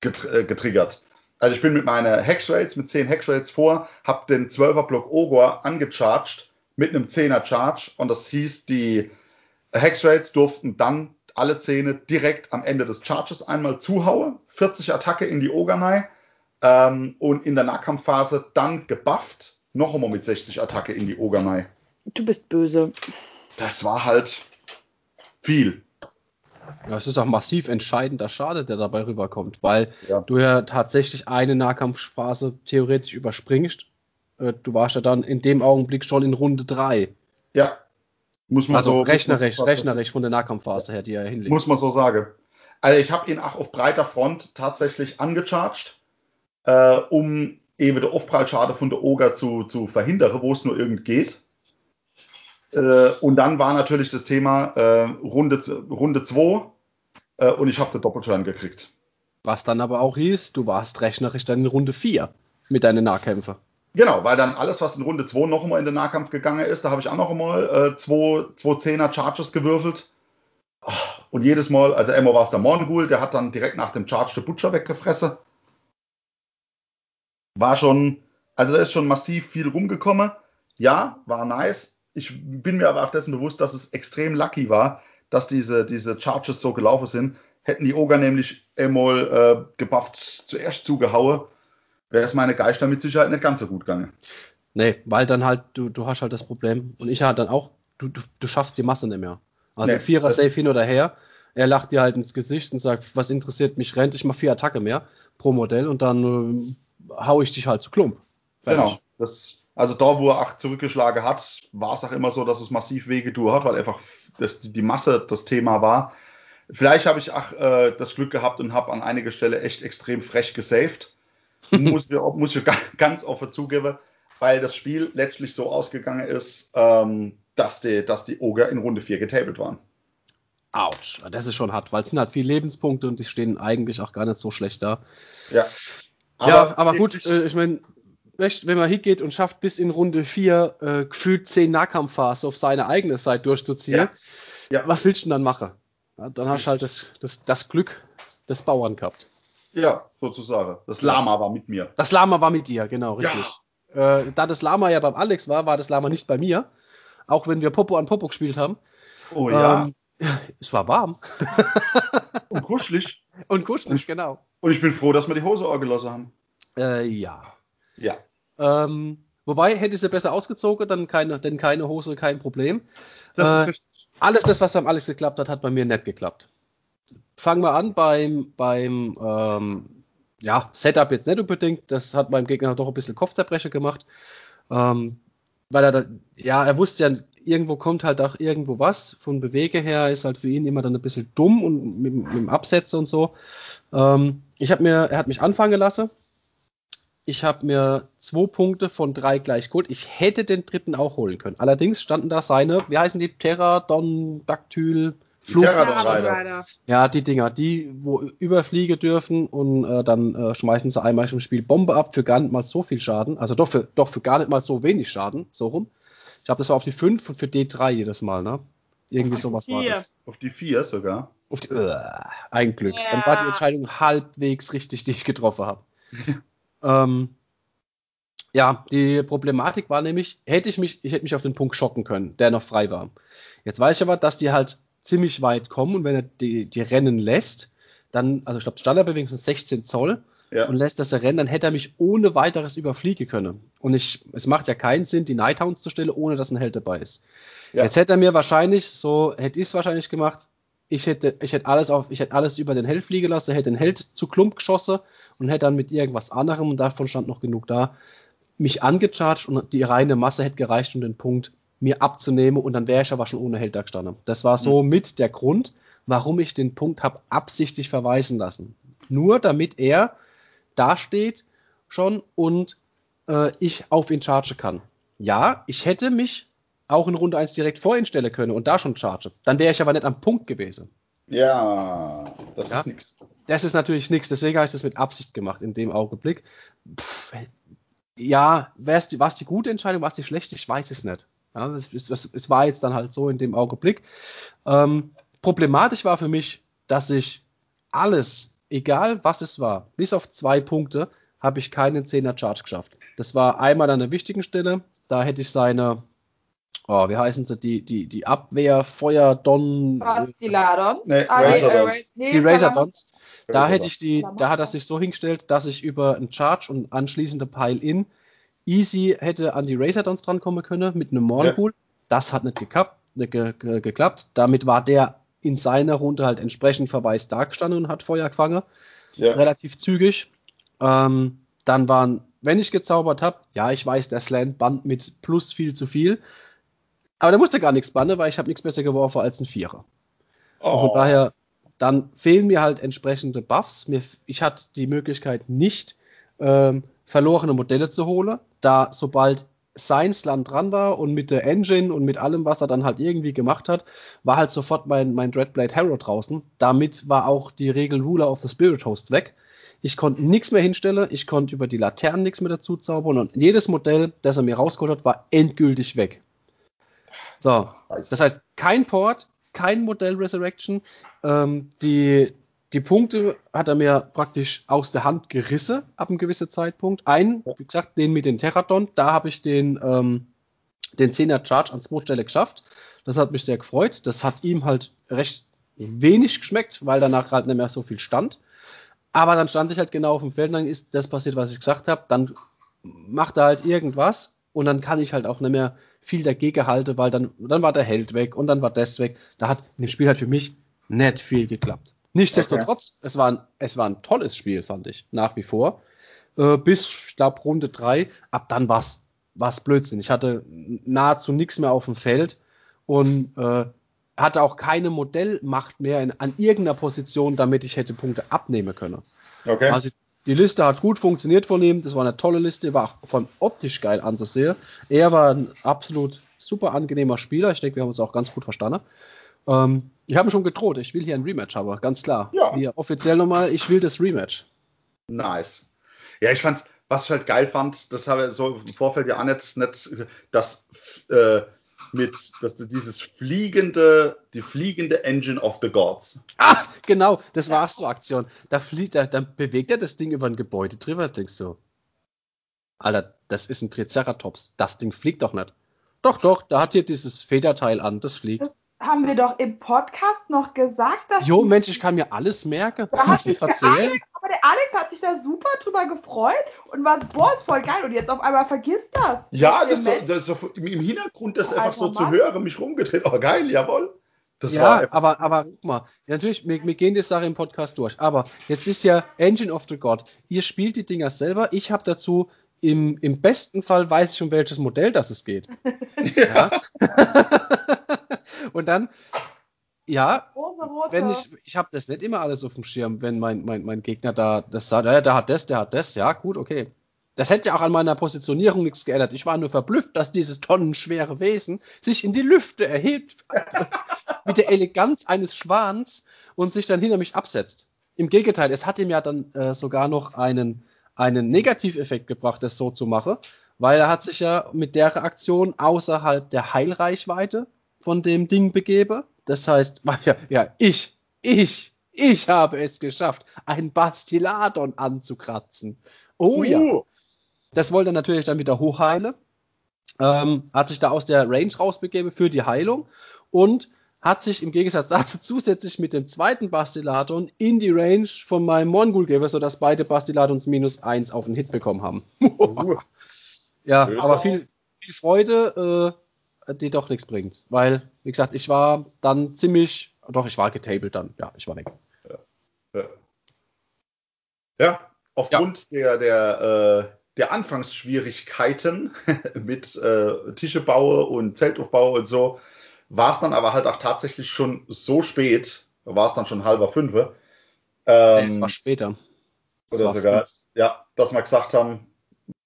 Speaker 2: äh, getriggert. Also ich bin mit meiner Hexrates, mit 10 Hexrates vor, hab den 12er Block Ogor angecharged mit einem 10er Charge und das hieß, die Hexrates durften dann alle Zähne direkt am Ende des Charges einmal zuhauen, 40 Attacke in die Ogernei ähm, und in der Nahkampfphase dann gebufft, noch einmal mit 60 Attacke in die Ogernei.
Speaker 3: Du bist böse.
Speaker 2: Das war halt viel.
Speaker 1: Ja, es ist auch massiv entscheidender Schade, der dabei rüberkommt, weil ja. du ja tatsächlich eine Nahkampfphase theoretisch überspringst. Äh, du warst ja dann in dem Augenblick schon in Runde 3.
Speaker 2: Ja.
Speaker 1: Muss man also so, rechnerisch, rechnerisch von der Nahkampfphase her, die er hinlegt.
Speaker 2: Muss man so sagen. Also ich habe ihn auch auf breiter Front tatsächlich angecharged äh, um eben der Aufprallschade von der Oger zu, zu verhindern, wo es nur irgend geht. Äh, und dann war natürlich das Thema äh, Runde 2 Runde zwei, äh, und ich habe den Doppelturn gekriegt.
Speaker 1: Was dann aber auch hieß, du warst rechnerisch dann in Runde 4 mit deinen Nahkämpfer.
Speaker 2: Genau, weil dann alles, was in Runde 2 noch einmal in den Nahkampf gegangen ist, da habe ich auch noch einmal äh, zwei, zwei Zehner Charges gewürfelt. Und jedes Mal, also einmal war es der Morgul, der hat dann direkt nach dem Charge den Butcher weggefressen war schon, also da ist schon massiv viel rumgekommen. Ja, war nice. Ich bin mir aber auch dessen bewusst, dass es extrem lucky war, dass diese, diese Charges so gelaufen sind. Hätten die Oger nämlich einmal äh, gebufft zuerst zugehauen, wäre es meine Geister mit Sicherheit nicht ganz so gut gegangen.
Speaker 1: Nee, weil dann halt, du, du hast halt das Problem, und ich halt dann auch, du, du, du schaffst die Masse nicht mehr. Also nee, Vierer Safe hin oder her, er lacht dir halt ins Gesicht und sagt, was interessiert mich, rennt, ich mach vier Attacke mehr pro Modell und dann äh, hau ich dich halt zu Klump.
Speaker 2: Fertig. Genau. Das, also da, wo er auch zurückgeschlagen hat, war es auch immer so, dass es massiv wehgetan hat, weil einfach das, die Masse das Thema war. Vielleicht habe ich auch äh, das Glück gehabt und habe an einiger Stelle echt extrem frech gesaved. muss, ich, muss ich ganz offen zugeben, weil das Spiel letztlich so ausgegangen ist, ähm, dass, die, dass die Oger in Runde 4 getabelt waren.
Speaker 1: Autsch, das ist schon hart, weil es sind halt viele Lebenspunkte und die stehen eigentlich auch gar nicht so schlecht da.
Speaker 2: Ja.
Speaker 1: Aber ja, aber gut, äh, ich meine, wenn man hingeht und schafft bis in Runde 4 äh, gefühlt 10 Nahkampfphasen auf seine eigene Seite durchzuziehen, ja. Ja. was willst du denn dann machen? Dann hast du halt das, das, das Glück des Bauern gehabt.
Speaker 2: Ja, sozusagen. Das Lama war mit mir.
Speaker 1: Das Lama war mit dir, genau, richtig. Äh, da das Lama ja beim Alex war, war das Lama nicht bei mir. Auch wenn wir Popo an Popo gespielt haben.
Speaker 2: Oh ja.
Speaker 1: Ähm, es war warm.
Speaker 2: und kuschelig.
Speaker 1: Und kuschelig, genau.
Speaker 2: Und ich bin froh, dass wir die Hose auch gelassen haben.
Speaker 1: Äh, ja.
Speaker 2: Ja.
Speaker 1: Ähm, wobei, hätte ich sie besser ausgezogen, dann keine, denn keine Hose, kein Problem.
Speaker 2: Das
Speaker 1: Äh. Alles das, was beim Alex geklappt hat, hat bei mir nicht geklappt. Fangen wir an beim, beim ähm, ja, Setup jetzt nicht unbedingt. Das hat meinem Gegner doch ein bisschen Kopfzerbrecher gemacht. Ähm, weil er da, ja, er wusste ja, irgendwo kommt halt auch irgendwo was. Von Bewege her ist halt für ihn immer dann ein bisschen dumm und mit, mit dem Absetzen und so. Ähm, ich habe mir, er hat mich anfangen lassen. Ich habe mir zwei Punkte von drei gleich geholt. Ich hätte den dritten auch holen können. Allerdings standen da seine, wie heißen die? Pterodon, Dactyl, Flug.
Speaker 3: Leider.
Speaker 1: Ja, die Dinger, die wo überfliegen dürfen und äh, dann äh, schmeißen sie einmal im Spiel Bombe ab für gar nicht mal so viel Schaden. Also doch für, doch für gar nicht mal so wenig Schaden, so rum. Ich glaube, das war auf die 5 und für D3 jedes Mal, ne? Irgendwie
Speaker 3: Auf
Speaker 1: sowas war das.
Speaker 2: Auf die vier sogar.
Speaker 1: Auf die, äh, ein Glück.
Speaker 3: Ja.
Speaker 1: Dann war die Entscheidung halbwegs richtig, die ich getroffen habe. ähm, ja, die Problematik war nämlich, hätte ich mich, ich hätte mich auf den Punkt schocken können, der noch frei war. Jetzt weiß ich aber, dass die halt ziemlich weit kommen und wenn er die, die rennen lässt, dann, also ich glaube, Standardbewegung sind 16 Zoll
Speaker 2: Ja.
Speaker 1: und lässt das er rennen, dann hätte er mich ohne weiteres überfliegen können. Und ich, es macht ja keinen Sinn, die Nighthounds zu stellen, ohne dass ein Held dabei ist.
Speaker 2: Ja.
Speaker 1: Jetzt hätte er mir wahrscheinlich, so hätte ich es wahrscheinlich gemacht, ich hätte, ich hätte alles auf, ich hätte alles über den Held fliegen lassen, hätte den Held zu Klump geschossen und hätte dann mit irgendwas anderem, und davon stand noch genug da, mich angecharged und die reine Masse hätte gereicht, um den Punkt mir abzunehmen und dann wäre ich aber schon ohne Held da gestanden. Das war so mit der Grund, warum ich den Punkt habe absichtlich verweisen lassen. Nur damit er dasteht schon und äh, ich auf ihn chargen kann. Ja, ich hätte mich auch in Runde 1 direkt vor ihn stellen können und da schon charge. Dann wäre ich aber nicht am Punkt gewesen.
Speaker 2: Ja, das
Speaker 1: Ja.
Speaker 2: ist nix.
Speaker 1: Das ist natürlich nichts, deswegen habe ich das mit Absicht gemacht in dem Augenblick. Pff, ja, war es die, die gute Entscheidung, war es die schlechte? Ich weiß es nicht. Ja, es, es, es, es war jetzt dann halt so in dem Augenblick. Ähm, problematisch war für mich, dass ich alles, egal was es war, bis auf zwei Punkte, habe ich keinen 10er Charge geschafft. Das war einmal an der wichtigen Stelle, da hätte ich seine, oh, wie heißen sie, die, die, die Abwehr, Feuer, Don,
Speaker 3: Bastiladon.
Speaker 2: Nee,
Speaker 3: Ah,
Speaker 2: Razordons.
Speaker 3: äh, nee,
Speaker 1: die Razordons. Da hätte ich die, da hat er sich so hingestellt, dass ich über einen Charge und anschließende Pile-In easy hätte an die Razordons drankommen können mit einem Morncool. Das hat nicht geklappt, ge ge geklappt. Damit war der in seiner Runde halt entsprechend verweist da gestanden und hat Feuer gefangen.
Speaker 2: Ja.
Speaker 1: Relativ zügig. Ähm, dann waren, wenn ich gezaubert habe, ja, ich weiß, der Slant band mit plus viel zu viel. Aber der musste gar nichts bannen, weil ich habe nichts besser geworfen als ein Vierer. Und von
Speaker 2: Oh.
Speaker 1: daher, dann fehlen mir halt entsprechende Buffs. Mir, ich hatte die Möglichkeit nicht, ähm, verlorene Modelle zu holen, da sobald Science Land dran war und mit der Engine und mit allem, was er dann halt irgendwie gemacht hat, war halt sofort mein, mein Dreadblade Harrow draußen. Damit war auch die Regel Ruler of the Spirit Host weg. Ich konnte nichts mehr hinstellen, ich konnte über die Laternen nichts mehr dazu zaubern und jedes Modell, das er mir rausgeholt hat, war endgültig weg. So, das heißt, kein Port, kein Modell Resurrection. Ähm, die, die Punkte hat er mir praktisch aus der Hand gerissen ab einem gewissen Zeitpunkt. Einen, wie gesagt, den mit den Terradon, da habe ich den, ähm, den 10er Charge an zwei Stelle geschafft. Das hat mich sehr gefreut. Das hat ihm halt recht wenig geschmeckt, weil danach halt nicht mehr so viel stand. Aber dann stand ich halt genau auf dem Feld und dann ist das passiert, was ich gesagt habe. Dann macht er halt irgendwas und dann kann ich halt auch nicht mehr viel dagegen halten, weil dann, dann war der Held weg und dann war das weg. Da hat in dem Spiel halt für mich nicht viel geklappt. Nichtsdestotrotz, es, war ein, es war ein tolles Spiel, fand ich, nach wie vor. Äh, bis, ich glaube, Runde 3, ab dann war es Blödsinn. Ich hatte nahezu nichts mehr auf dem Feld und äh, hatte auch keine Modellmacht mehr in, an irgendeiner Position, damit ich hätte Punkte abnehmen können.
Speaker 2: Okay.
Speaker 1: Also die Liste hat gut funktioniert von ihm. Das war eine tolle Liste, war auch von optisch geil anzusehen. Er war ein absolut super angenehmer Spieler. Ich denke, wir haben uns auch ganz gut verstanden. Ähm, ich habe schon gedroht, ich will hier ein Rematch haben, ganz klar.
Speaker 2: Ja.
Speaker 1: Hier offiziell nochmal, ich will das Rematch.
Speaker 2: Nice. Ja, ich fand, was ich halt geil fand, das habe ich so im Vorfeld ja auch nicht, nicht dass äh, mit das, dieses fliegende, die fliegende Engine of the Gods.
Speaker 1: Ah, genau, das war so Aktion. Da fliegt, da, dann bewegt er das Ding über ein Gebäude drüber, denkst du. Alter, das ist ein Triceratops. Das Ding fliegt doch nicht. Doch, doch, da hat hier dieses Federteil an, das fliegt.
Speaker 3: Haben wir doch im Podcast noch gesagt, dass.
Speaker 1: Jo, Mensch, ich kann mir alles merken.
Speaker 3: Da hat
Speaker 1: Was wir
Speaker 3: sich. Alex, aber der Alex hat sich da super drüber gefreut und war, boah, ist voll geil. Und jetzt auf einmal vergisst das.
Speaker 2: Ja, das, so, das so im Hintergrund das
Speaker 3: Alter
Speaker 2: einfach so zu
Speaker 3: Mann.
Speaker 2: hören, mich rumgedreht. Oh, geil, jawohl. Das
Speaker 1: ja,
Speaker 2: war
Speaker 1: aber, aber guck mal, natürlich, wir, wir gehen die Sache im Podcast durch. Aber jetzt ist ja Engine of the God. Ihr spielt die Dinger selber. Ich habe dazu im, im besten Fall weiß ich, um welches Modell das es geht. ja. Und dann, ja, wenn ich, ich habe das nicht immer alles auf dem Schirm, wenn mein, mein, mein Gegner da das sagt, ja, der hat das, der hat das, ja, gut, okay. Das hätte ja auch an meiner Positionierung nichts geändert. Ich war nur verblüfft, dass dieses tonnenschwere Wesen sich in die Lüfte erhebt, mit der Eleganz eines Schwans und sich dann hinter mich absetzt. Im Gegenteil, es hat ihm ja dann äh, sogar noch einen, einen Negativeffekt gebracht, das so zu machen, weil er hat sich ja mit der Aktion außerhalb der Heilreichweite von dem Ding begebe. Das heißt, ja, ja, ich, ich, ich habe es geschafft, einen Bastiladon anzukratzen. Oh ja.
Speaker 2: Uh,
Speaker 1: Das wollte er natürlich dann wieder hochheilen. Ähm, hat sich da aus der Range rausbegeben für die Heilung und hat sich im Gegensatz dazu zusätzlich mit dem zweiten Bastiladon in die Range von meinem Mongul gegeben, sodass beide Bastiladons minus 1 auf den Hit bekommen haben.
Speaker 2: uh.
Speaker 1: ja, aber viel, viel Freude, äh, die doch nichts bringt. Weil, wie gesagt, ich war dann ziemlich, doch, ich war getabled dann. Ja, ich war weg.
Speaker 2: Ja. ja, aufgrund der, der, äh, der Anfangsschwierigkeiten mit äh, Tischebaue und Zeltaufbau und so, war es dann aber halt auch tatsächlich schon so spät, war es dann schon halber fünfe. Ähm,
Speaker 1: es war später.
Speaker 2: Oder
Speaker 1: war
Speaker 2: sogar,
Speaker 1: fünf.
Speaker 2: ja, dass wir gesagt haben,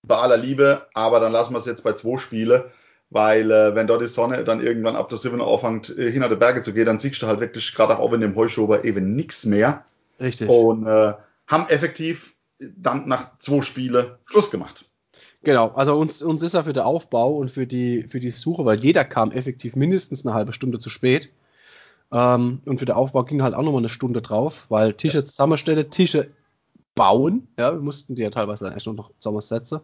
Speaker 2: bei aller Liebe, aber dann lassen wir es jetzt bei zwei Spiele, weil äh, wenn dort die Sonne dann irgendwann ab der 7 anfängt, äh, hinter der Berge zu gehen, dann siehst du halt wirklich gerade auch in dem Heuschober eben nichts mehr
Speaker 1: Richtig.
Speaker 2: und äh, haben effektiv dann nach zwei Spiele Schluss gemacht.
Speaker 1: Genau, also uns, uns ist ja für den Aufbau und für die, für die Suche, weil jeder kam effektiv mindestens eine halbe Stunde zu spät. Ähm, und für den Aufbau ging halt auch nochmal eine Stunde drauf, weil Tische zusammenstellen, Tische bauen, ja, wir mussten die ja teilweise dann echt noch zusammensetzen.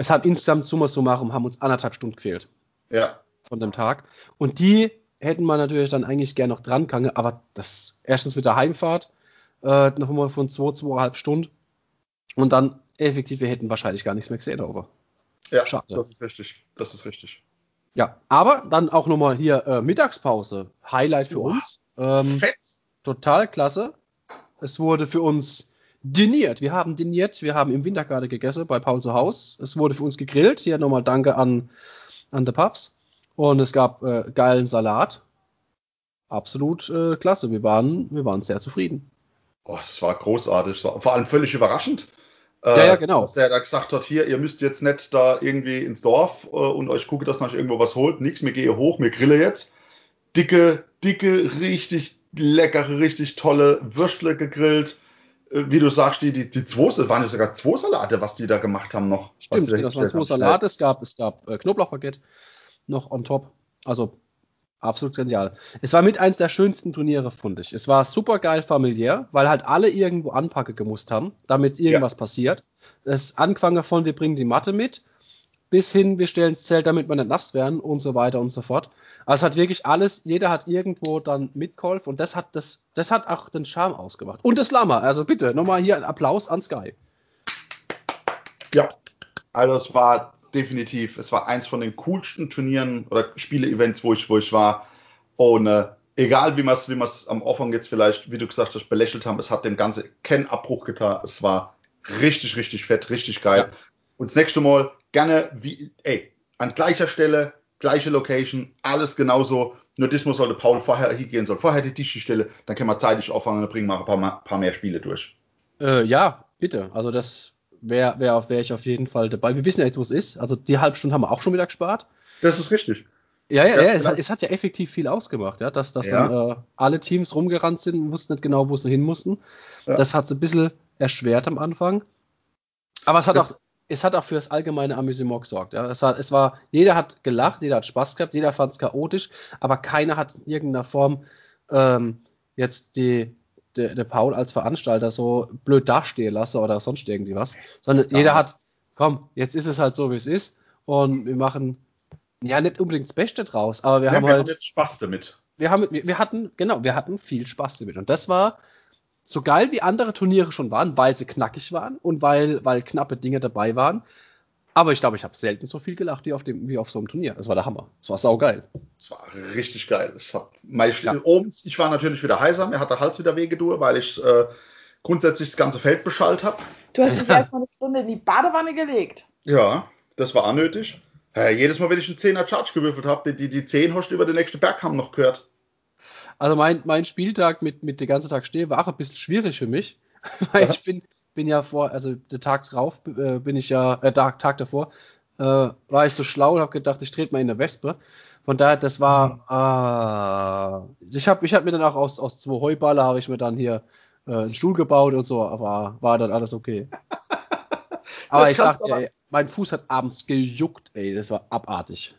Speaker 1: Es hat insgesamt summa summarum haben uns anderthalb Stunden gefehlt
Speaker 2: Ja,
Speaker 1: von dem Tag. Und die hätten wir natürlich dann eigentlich gerne noch dran gegangen, aber das erstens mit der Heimfahrt, äh, noch mal von zwei, zweieinhalb Stunden. Und dann effektiv, wir hätten wahrscheinlich gar nichts mehr gesehen, aber.
Speaker 2: ja,
Speaker 1: Schade.
Speaker 2: das ist richtig. Das ist richtig.
Speaker 1: Ja, aber dann auch nochmal hier äh, Mittagspause. Highlight für
Speaker 2: Boah.
Speaker 1: uns. Ähm,
Speaker 2: Fett.
Speaker 1: total klasse. Es wurde für uns diniert. Wir haben diniert. Wir haben im Wintergarten gegessen bei Paul zu Haus. Es wurde für uns gegrillt. Hier nochmal Danke an, an The Pubs. Und es gab äh, geilen Salat. Absolut äh, klasse. Wir waren, wir waren sehr zufrieden.
Speaker 2: Oh, das war großartig. Das war vor allem völlig überraschend. Äh,
Speaker 1: Ja, ja, genau.
Speaker 2: Dass der da gesagt hat, hier, ihr müsst jetzt nicht da irgendwie ins Dorf äh, und euch gucken, dass euch irgendwo was holt. Nix, mir gehe hoch, mir grille jetzt. Dicke, dicke, richtig leckere, richtig tolle Würstle gegrillt. Äh, wie du sagst, die, die, die zwei, es waren ja sogar zwei Salate, was die da gemacht haben noch.
Speaker 1: Stimmt, das waren zwei. Salate. Es gab, es gab äh, Knoblauchbaguette noch on top. Also absolut genial. Es war mit eins der schönsten Turniere, fand ich. Es war super geil familiär, weil halt alle irgendwo anpacken gemusst haben, damit irgendwas passiert. Es angefangen von, wir bringen die Matte mit, bis hin, wir stellen das Zelt, damit wir nicht nass werden und so weiter und so fort. Also es hat wirklich alles, jeder hat irgendwo dann mitgeholfen und das hat das, das hat auch den Charme ausgemacht. Und das Lama, also bitte, nochmal hier ein Applaus an Sky.
Speaker 2: Ja, also es war definitiv, es war eins von den coolsten Turnieren oder Spiele-Events, wo ich, wo ich war. Und äh, egal wie wir es wie am Anfang jetzt vielleicht, wie du gesagt hast, belächelt haben, es hat dem Ganze keinen Abbruch getan. Es war richtig, richtig fett, richtig geil.
Speaker 1: Ja.
Speaker 2: Und das nächste Mal gerne wie, ey, an gleicher Stelle, gleiche Location, alles genauso. Nur das muss sollte Paul vorher hingehen soll. Vorher die Tischstelle, dann können wir zeitig auffangen und bringen wir ein paar, paar mehr Spiele durch.
Speaker 1: Äh, ja, bitte. Also das wäre wär auf wär ich auf jeden Fall dabei. Wir wissen ja jetzt, wo es ist. Also die halbe Stunde haben wir auch schon wieder gespart.
Speaker 2: Das ist richtig.
Speaker 1: Ja, ja,
Speaker 2: Ja,
Speaker 1: ja, es, hat, es hat ja effektiv viel ausgemacht, ja, dass, dass
Speaker 2: Ja.
Speaker 1: dann äh, alle Teams rumgerannt sind und wussten nicht genau, wo sie hin mussten.
Speaker 2: Ja.
Speaker 1: Das hat es ein bisschen erschwert am Anfang. Aber es hat
Speaker 2: Das-
Speaker 1: auch es hat auch für das allgemeine Amüsement gesorgt. Ja. Es, war, es war, jeder hat gelacht, jeder hat Spaß gehabt, jeder fand es chaotisch, aber keiner hat in irgendeiner Form ähm, jetzt die, der, der Paul als Veranstalter so blöd dastehen lassen oder sonst irgendwie was, sondern ja. jeder hat, komm, jetzt ist es halt so, wie es ist und wir machen ja nicht unbedingt das Beste draus, aber wir ja, haben wir halt.
Speaker 2: Haben jetzt Spaß damit.
Speaker 1: Wir, haben, wir, wir hatten, genau, wir hatten viel Spaß damit und das war so geil wie andere Turniere schon waren, weil sie knackig waren und weil, weil knappe Dinge dabei waren. Aber ich glaube, ich habe selten so viel gelacht wie auf, dem, wie auf so einem Turnier. Das war der Hammer. Das war saugeil.
Speaker 2: Das war richtig geil. Ich, hab, mein, ja. oben, ich war natürlich wieder heiser, mir hat der Hals wieder wehgedue, weil ich äh, grundsätzlich das ganze Feld beschallt habe.
Speaker 3: Du hast dich erstmal eine Stunde in die Badewanne gelegt.
Speaker 2: Ja, das war nötig. Ja, jedes Mal, wenn ich einen 10er Charge gewürfelt habe, die, die, die 10 hast du über den nächsten Bergkamm noch gehört.
Speaker 1: Also mein, mein Spieltag mit, mit der ganzen Tag stehe war auch ein bisschen schwierig für mich, weil ja. ich bin, bin ja vor, also der Tag drauf äh, bin ich ja, äh, Tag, Tag davor, äh, war ich so schlau und habe gedacht, ich trete mal in der Wespe. Von daher, das war, mhm. äh, ich habe ich hab mir dann auch aus, aus zwei Heuballer habe ich mir dann hier äh, einen Stuhl gebaut und so, aber war dann alles okay. aber ich sagte, aber... ey, mein Fuß hat abends gejuckt, ey, das war abartig.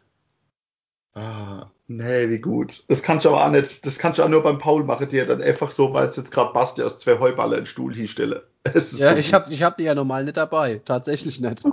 Speaker 2: Ah, nee, wie gut. Das kannst du aber auch nicht, das kannst du auch nur beim Paul machen, die ja dann einfach so, weil es jetzt gerade passt, aus zwei Heuballer einen Stuhl hinstelle.
Speaker 1: Ja, so ich habe ich hab die ja normal nicht dabei. Tatsächlich nicht.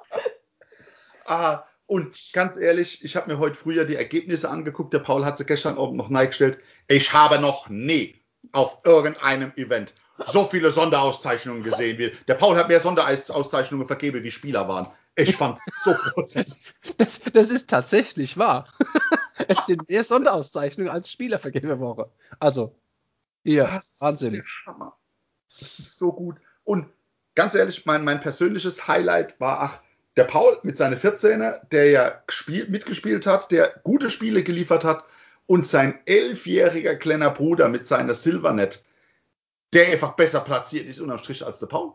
Speaker 2: ah, und ganz ehrlich, ich habe mir heute früher die Ergebnisse angeguckt. Der Paul hat sie gestern oben noch neigestellt. Ich habe noch nie auf irgendeinem Event so viele Sonderauszeichnungen gesehen wie. Der Paul hat mehr Sonderauszeichnungen vergeben, wie Spieler waren. Ich fand so großartig.
Speaker 1: Das, das ist tatsächlich wahr. es sind mehr Sonderauszeichnungen als Spielervergebewoche. Also, hier, das Wahnsinn.
Speaker 2: Das ist so gut. Und ganz ehrlich, mein, mein persönliches Highlight war, ach, der Paul mit seinen 14 der ja gespielt, mitgespielt hat, der gute Spiele geliefert hat und sein elfjähriger kleiner Bruder mit seiner Silvernet, der einfach besser platziert ist unterm Strich als der Paul.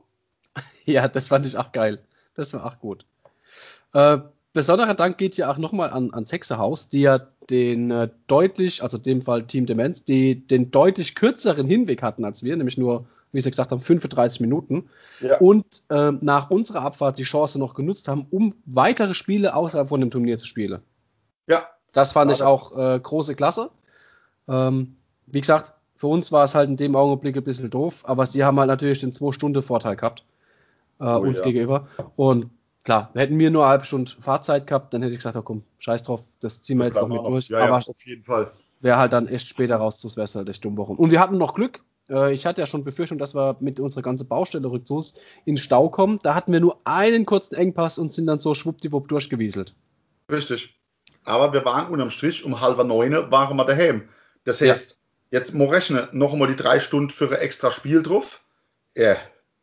Speaker 1: Ja, das fand ich auch geil. Das war auch gut. Äh, besonderer Dank geht ja auch nochmal an, ans Hexerhaus, die ja den äh, deutlich, also in dem Fall Team Demenz, die den deutlich kürzeren Hinweg hatten als wir, nämlich nur, wie Sie gesagt haben, 35 Minuten. Ja. Und äh, nach unserer Abfahrt die Chance noch genutzt haben, um weitere Spiele außerhalb von dem Turnier zu spielen.
Speaker 2: Ja.
Speaker 1: Das fand ich auch äh, große Klasse. Ähm, wie gesagt, für uns war es halt in dem Augenblick ein bisschen doof, aber sie haben halt natürlich den 2-Stunden-Vorteil gehabt, äh, oh, uns ja. gegenüber. Und klar, hätten wir nur eine halbe Stunde Fahrzeit gehabt, dann hätte ich gesagt, oh, komm, scheiß drauf, das ziehen wir jetzt noch mit durch.
Speaker 2: Ja, aber ja, auf jeden Fall.
Speaker 1: Wäre halt dann echt später raus zu Wester, echt dumm warum. Und wir hatten noch Glück. Äh, ich hatte ja schon Befürchtung, dass wir mit unserer ganzen Baustelle Rückzugs in Stau kommen. Da hatten wir nur einen kurzen Engpass und sind dann so schwuppdiwupp durchgewieselt.
Speaker 2: Richtig. Aber wir waren unterm Strich um halber neun waren wir daheim. Das heißt, ja. jetzt mal rechnen, noch einmal die drei Stunden für ein extra Spiel drauf. Ja,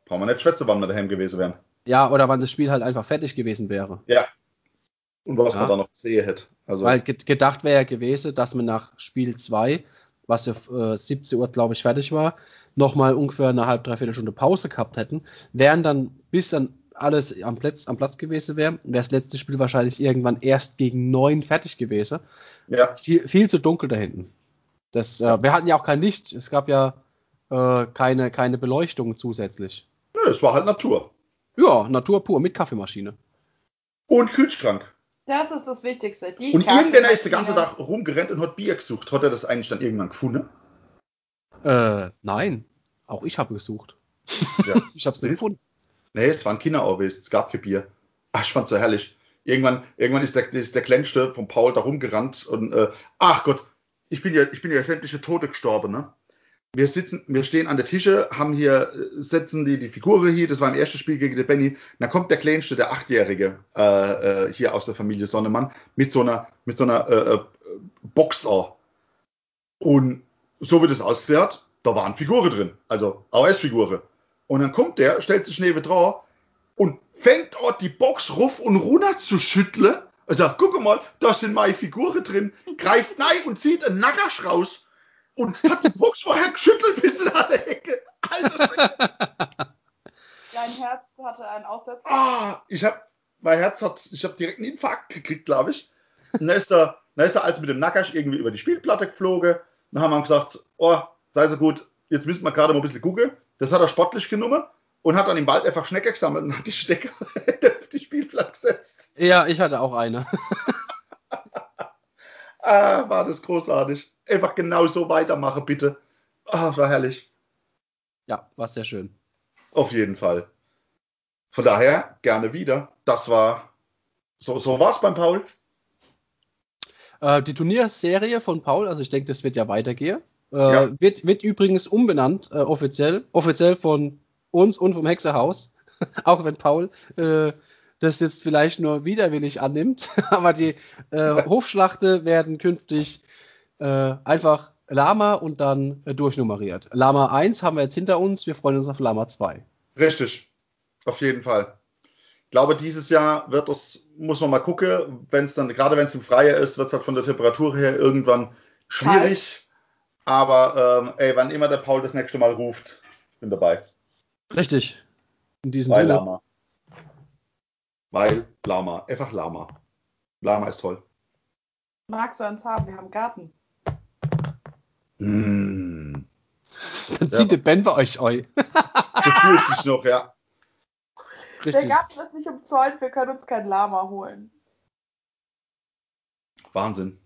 Speaker 2: brauchen wir nicht schwätzen, wann wir daheim gewesen wären.
Speaker 1: Ja, oder wann das Spiel halt einfach fertig gewesen wäre.
Speaker 2: Ja. Und was ja. man da noch gesehen hätte.
Speaker 1: Also Weil gedacht wäre ja gewesen, dass man nach Spiel 2, was ja äh, 17 Uhr, glaube ich, fertig war, nochmal ungefähr eine halbe, dreiviertel Stunde Pause gehabt hätten, wären dann, bis dann alles am Platz, am Platz gewesen wäre, wäre das letzte Spiel wahrscheinlich irgendwann erst gegen neun fertig gewesen. Ja. Viel, viel zu dunkel da hinten. Das, äh, wir hatten ja auch kein Licht, es gab ja äh, keine, keine Beleuchtung zusätzlich.
Speaker 2: Nö, es war halt Natur.
Speaker 1: Ja, Natur pur mit Kaffeemaschine.
Speaker 2: Und Kühlschrank.
Speaker 3: Das ist das Wichtigste.
Speaker 2: Die und irgendeiner ist den ganzen Tag rumgerannt und hat Bier gesucht. Hat er das eigentlich dann irgendwann gefunden?
Speaker 1: Äh, nein. Auch ich habe gesucht. Ja. ich habe es nicht gefunden.
Speaker 2: Nee, es war ein Kinderorwes. Es gab kein Bier. Ach, ich fand's so herrlich. Irgendwann, irgendwann ist der, ist der Kleinste von Paul da rumgerannt und, äh, ach Gott, ich bin ja, ich bin ja sämtliche Tote gestorben, ne? Wir sitzen, wir stehen an der Tische, haben hier, setzen die, die Figuren hier, das war ein erstes Spiel gegen den Benny. Dann kommt der Kleinste, der Achtjährige, äh, äh, hier aus der Familie Sonnemann, mit so einer, mit so einer äh, äh Boxer. Und so wie das ausgesehen da waren Figuren drin, also AOS-Figuren. Und dann kommt der, stellt sich neben drauf und fängt dort die Box ruf und runter zu schütteln. Er sagt, guck mal, da sind meine Figuren drin, greift nein und zieht einen Nagasch raus und hat die Box vorher geschüttelt bis in alle Ecke. Alter,
Speaker 3: Dein Herz hatte einen Aufsatz.
Speaker 2: Ah, ich hab, mein Herz hat, ich habe direkt einen Infarkt gekriegt, glaube ich. Und dann ist er, dann ist er als mit dem Nackasch irgendwie über die Spielplatte geflogen. Dann haben wir gesagt, oh, sei so gut, jetzt müssen wir gerade mal ein bisschen gucken. Das hat er sportlich genommen und hat dann im Wald einfach Schnecke gesammelt und hat die Schnecke auf die Spielplatz gesetzt.
Speaker 1: Ja, ich hatte auch eine.
Speaker 2: Ah, war das großartig. Einfach genau so weitermachen, bitte. Ah, war herrlich.
Speaker 1: Ja, war sehr schön.
Speaker 2: Auf jeden Fall. Von daher gerne wieder. Das war so, so war es beim Paul.
Speaker 1: Äh, die Turnierserie von Paul, also ich denke, das wird ja weitergehen. Äh,
Speaker 2: Ja.
Speaker 1: wird, wird übrigens umbenannt, äh, offiziell, offiziell von uns und vom Hexerhaus. Auch wenn Paul äh, das jetzt vielleicht nur widerwillig annimmt. Aber die äh, Hofschlachte werden künftig äh, einfach Lama und dann äh, durchnummeriert. Lama 1 haben wir jetzt hinter uns, wir freuen uns auf Lama 2.
Speaker 2: Richtig. Auf jeden Fall. Ich glaube, dieses Jahr wird das, muss man mal gucken, wenn es dann, gerade wenn es im Freie ist, wird es halt von der Temperatur her irgendwann schwierig. Aber ähm, ey, wann immer der Paul das nächste Mal ruft, ich bin dabei.
Speaker 1: Richtig. In diesem
Speaker 2: Weil
Speaker 1: Sinne.
Speaker 2: Lama. Weil Lama. Einfach Lama. Lama ist toll.
Speaker 3: Magst du eins haben? Wir haben einen Garten.
Speaker 2: Mm.
Speaker 1: Dann
Speaker 2: Ja.
Speaker 1: zieht der Ben bei euch eu.
Speaker 2: Befürchte ich noch, ja.
Speaker 1: Richtig.
Speaker 3: Der Garten ist nicht umzäunt, wir können uns kein Lama holen.
Speaker 2: Wahnsinn.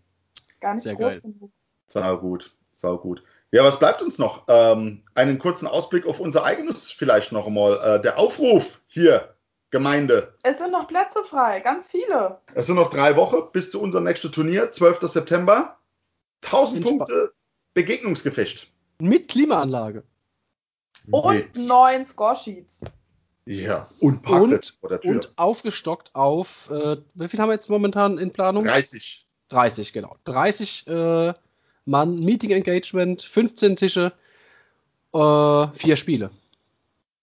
Speaker 3: Gar nicht
Speaker 1: Sehr geil.
Speaker 3: genug.
Speaker 2: Sau gut. Sau gut. Ja, was bleibt uns noch? Ähm, einen kurzen Ausblick auf unser eigenes vielleicht noch einmal. Äh, der Aufruf hier, Gemeinde.
Speaker 3: Es sind noch Plätze frei, ganz viele.
Speaker 2: Es sind noch drei Wochen bis zu unserem nächsten Turnier, 12. September. 1000
Speaker 1: In Spa-
Speaker 2: Punkte Begegnungsgefecht.
Speaker 1: Mit Klimaanlage.
Speaker 3: Und
Speaker 2: Mit-
Speaker 3: neun Score-Sheets.
Speaker 2: Ja, und der Tür.
Speaker 1: Und aufgestockt auf, äh, wie viel haben wir jetzt momentan in Planung?
Speaker 2: 30.
Speaker 1: 30, genau. 30 äh, Mann, Meeting Engagement, 15 Tische, äh, vier Spiele.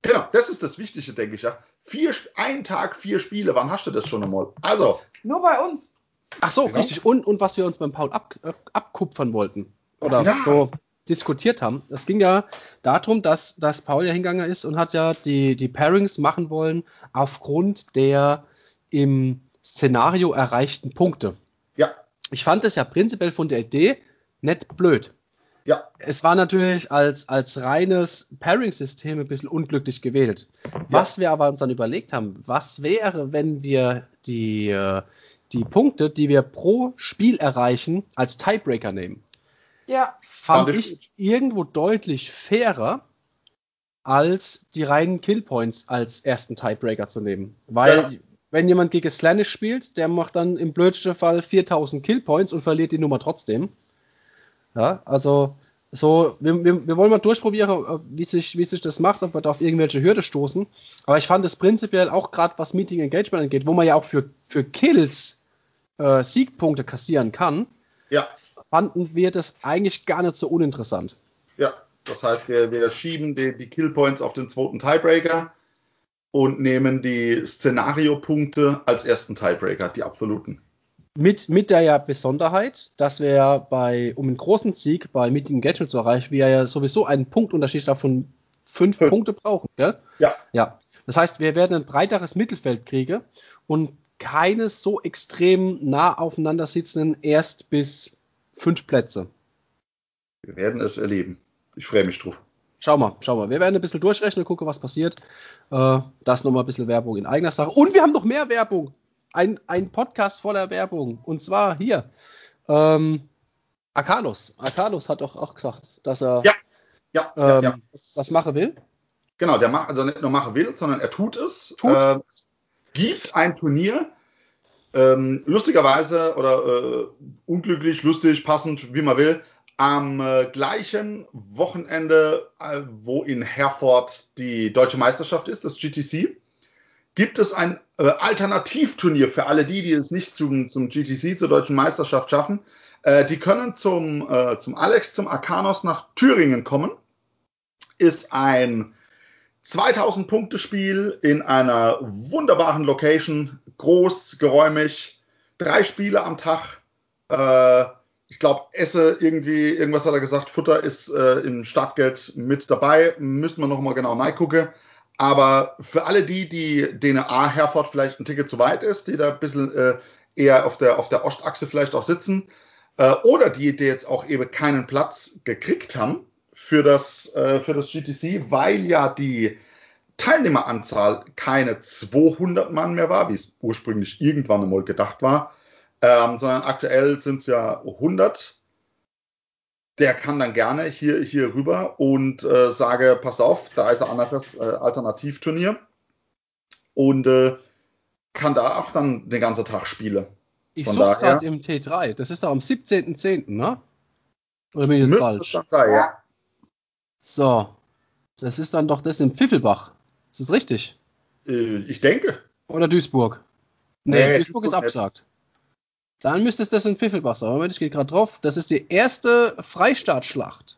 Speaker 2: Genau, das ist das Wichtige, denke ich ja. Vier, ein Tag, vier Spiele, wann hast du das schon einmal? Also,
Speaker 3: Nur bei uns.
Speaker 1: Ach so,
Speaker 2: Genau.
Speaker 1: richtig. Und, und was wir uns beim Paul ab, äh, abkupfern wollten. Oder
Speaker 2: Ja.
Speaker 1: so diskutiert haben. Es ging ja darum, dass, dass Paul ja hingegangen ist und hat ja die, die Pairings machen wollen aufgrund der im Szenario erreichten Punkte.
Speaker 2: ja,
Speaker 1: Ich fand es ja prinzipiell von der Idee nicht blöd.
Speaker 2: Ja,
Speaker 1: Es war natürlich als, als reines Pairing-System ein bisschen unglücklich gewählt. Was wir aber uns dann überlegt haben, was wäre, wenn wir die, äh, die Punkte, die wir pro Spiel erreichen, als Tiebreaker nehmen?
Speaker 3: Ja,
Speaker 1: Fand
Speaker 2: ich
Speaker 1: irgendwo deutlich fairer, als die reinen Killpoints als ersten Tiebreaker zu nehmen. Weil,
Speaker 2: Ja.
Speaker 1: wenn jemand gegen Slanish spielt, der macht dann im blödsten Fall 4000 Killpoints und verliert die Nummer trotzdem. Ja, also, so, wir, wir, wir wollen mal durchprobieren, äh, wie sich, wie sich das macht, ob wir da auf irgendwelche Hürde stoßen. Aber ich fand es prinzipiell auch gerade, was Meeting Engagement angeht, wo man ja auch für, für Kills äh, Siegpunkte kassieren kann,
Speaker 2: ja,
Speaker 1: fanden wir das eigentlich gar nicht so uninteressant.
Speaker 2: ja. Das heißt, wir, wir schieben die, die Killpoints auf den zweiten Tiebreaker und nehmen die Szenariopunkte als ersten Tiebreaker, die absoluten.
Speaker 1: Mit, mit der ja Besonderheit, dass wir ja bei, um einen großen Sieg bei Meeting Engagement zu erreichen, wir ja sowieso einen Punktunterschied davon fünf
Speaker 2: Fünf.
Speaker 1: Punkte brauchen, gell?
Speaker 2: Ja,
Speaker 1: Ja. Das heißt, wir werden ein breiteres Mittelfeld kriegen und keine so extrem nah aufeinander sitzenden erst bis fünf Plätze.
Speaker 2: wir werden es erleben. Ich freue mich drauf.
Speaker 1: Schau mal, schau mal. Wir werden ein bisschen durchrechnen, gucken, was passiert. Äh, das nochmal ein bisschen Werbung in eigener Sache. Und wir haben noch mehr Werbung. Ein, ein Podcast voller Werbung. Und zwar hier. Ähm, Akalos. Akalos hat doch auch gesagt, dass er
Speaker 2: Ja. Ja, ja,
Speaker 1: ähm,
Speaker 2: ja.
Speaker 1: was machen will.
Speaker 2: Genau, der macht also nicht nur machen will, sondern er tut es.
Speaker 1: Tut.
Speaker 2: Äh, es gibt ein Turnier, ähm, lustigerweise oder äh, unglücklich, lustig, passend, wie man will, am äh, gleichen Wochenende, äh, wo in Herford die deutsche Meisterschaft ist, das GTC, gibt es ein äh, Alternativturnier für alle die, die es nicht zum, zum GTC, zur deutschen Meisterschaft schaffen. Äh, die können zum, äh, zum Alex, zum Arcanos nach Thüringen kommen. Ist ein 2000 Punkte Spiel in einer wunderbaren Location, groß, geräumig, drei Spiele am Tag. Äh, ich glaube, Esse irgendwie, irgendwas hat er gesagt, Futter ist äh, im Startgeld mit dabei. Müssen wir noch mal genau reingucken. Aber für alle die, die denen A, Herford vielleicht ein Ticket zu weit ist, die da ein bisschen äh, eher auf der, auf der Ostachse vielleicht auch sitzen, äh, oder die, die jetzt auch eben keinen Platz gekriegt haben für das, äh, für das GTC, weil ja die Teilnehmeranzahl keine 200 Mann mehr war, wie es ursprünglich irgendwann einmal gedacht war, ähm, sondern aktuell sind es ja 100. Der kann dann gerne hier, hier rüber und äh, sage, pass auf, da ist ein anderes äh, Alternativturnier und äh, kann da auch dann den ganzen Tag spielen.
Speaker 1: Ich
Speaker 2: daher-
Speaker 1: gerade im T3. Das ist doch am 17.10., ne? Oder bin ich jetzt falsch?
Speaker 2: sein, ja.
Speaker 1: So. Das ist dann doch das in Pfiffelbach. Ist das richtig?
Speaker 2: Äh, ich denke.
Speaker 1: Oder Duisburg? Nee,
Speaker 2: Nee,
Speaker 1: Duisburg ist abgesagt. Dann müsste es das in Pfiffelbach sein. Moment, ich gehe gerade drauf. Das ist die erste Freistaatschlacht.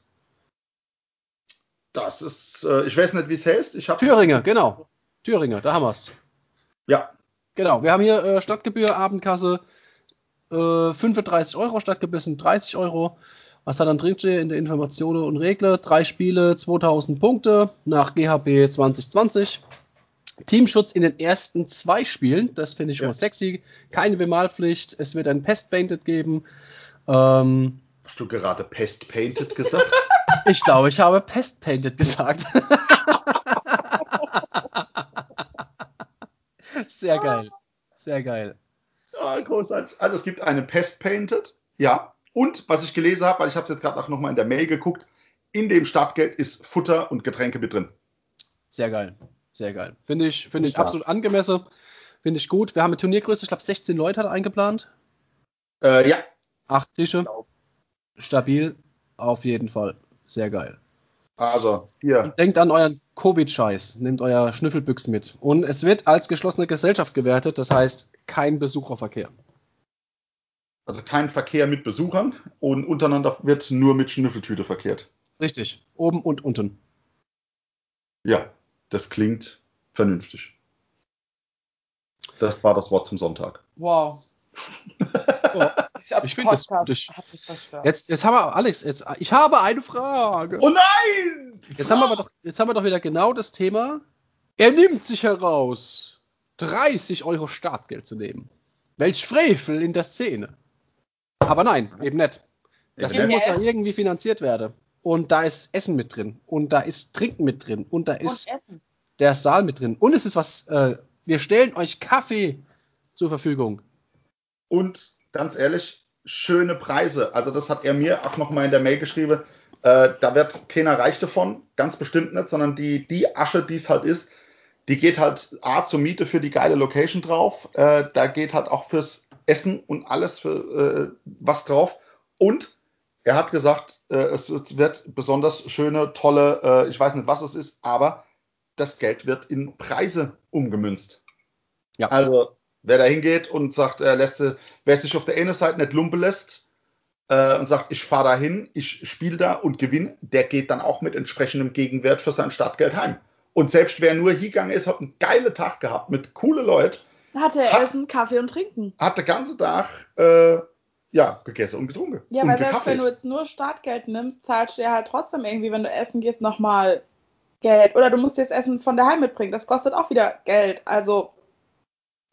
Speaker 2: Das ist, äh, ich weiß nicht, wie es heißt. Ich habe
Speaker 1: Thüringer, genau. Thüringer, da haben wir's.
Speaker 2: Ja,
Speaker 1: Genau, wir haben hier äh, Stadtgebühr, Abendkasse, äh, 35 Euro, Stadtgebühr sind 30 Euro. Was da dann drin steht in der Informationen und Regler, drei Spiele, 2000 Punkte nach GHB 2020. Teamschutz in den ersten zwei Spielen, das finde ich
Speaker 2: Ja.
Speaker 1: mal sexy. Keine Bemalpflicht, es wird ein Pest Painted geben. Ähm,
Speaker 2: hast du gerade Pest Painted gesagt?
Speaker 1: ich glaube, ich habe Pest Painted gesagt. Sehr geil. Sehr geil.
Speaker 2: Ja, großartig. Also es gibt eine Pest Painted, ja. Und was ich gelesen habe, weil ich habe es jetzt gerade auch nochmal in der Mail geguckt, in dem Startgeld ist Futter und Getränke mit drin.
Speaker 1: Sehr geil. Sehr geil. Finde ich, finde ich absolut angemessen. Finde ich gut. Wir haben eine Turniergröße, ich glaube 16 Leute hat eingeplant.
Speaker 2: Äh, ja,
Speaker 1: Acht Tische.
Speaker 2: Genau.
Speaker 1: Stabil. Auf jeden Fall. Sehr geil.
Speaker 2: also hier.
Speaker 1: Denkt an euren Covid-Scheiß. Nehmt euer Schnüffelbüchs mit. Und es wird als geschlossene Gesellschaft gewertet. Das heißt, kein Besucherverkehr.
Speaker 2: Also kein Verkehr mit Besuchern und untereinander wird nur mit Schnüffeltüte verkehrt.
Speaker 1: Richtig. Oben und unten.
Speaker 2: Ja, das klingt vernünftig. Das war das Wort zum Sonntag.
Speaker 3: Wow.
Speaker 1: Oh, Ich finde das
Speaker 3: verstört.
Speaker 1: Jetzt, jetzt haben wir, Alex, jetzt, ich habe eine Frage.
Speaker 2: Oh nein!
Speaker 1: Jetzt haben, wir aber doch, jetzt haben wir doch wieder genau das Thema. Er nimmt sich heraus, 30 Euro Startgeld zu nehmen. Welch Frevel in der Szene. Aber nein, eben nicht. Das Ding muss ja irgendwie finanziert werden. Und da ist Essen mit drin. Und da ist Trinken mit drin. Und da ist
Speaker 3: Und Essen.
Speaker 1: der Saal mit drin. Und es ist was, äh, wir stellen euch Kaffee zur Verfügung.
Speaker 2: Und ganz ehrlich, schöne Preise. Also das hat er mir auch nochmal in der Mail geschrieben. Äh, da wird keiner reich davon, ganz bestimmt nicht, sondern die, die Asche, die es halt ist, die geht halt A zur Miete für die geile Location drauf. Äh, da geht halt auch fürs Essen und alles für äh, was drauf. Und er hat gesagt, äh, es, es wird besonders schöne, tolle, äh, ich weiß nicht, was es ist, aber das Geld wird in Preise umgemünzt.
Speaker 1: Ja.
Speaker 2: Also, wer da hingeht und sagt, er lässt, äh, wer sich auf der einen Seite nicht lumpen lässt äh, und sagt, ich fahre da hin, ich spiele da und gewinne, der geht dann auch mit entsprechendem Gegenwert für sein Startgeld heim. Und selbst wer nur hingegangen ist, hat einen geilen Tag gehabt mit coole Leuten,
Speaker 3: Hatte er
Speaker 2: Ha-
Speaker 3: Essen, Kaffee und Trinken.
Speaker 2: hat den ganzen Tag äh, ja, gegessen und getrunken.
Speaker 3: Ja,
Speaker 2: und
Speaker 3: weil selbst
Speaker 2: gekaffelt.
Speaker 3: wenn du jetzt nur Startgeld nimmst, zahlst du ja halt trotzdem irgendwie, wenn du essen gehst, nochmal Geld. Oder du musst dir das Essen von daheim mitbringen. Das kostet auch wieder Geld. Also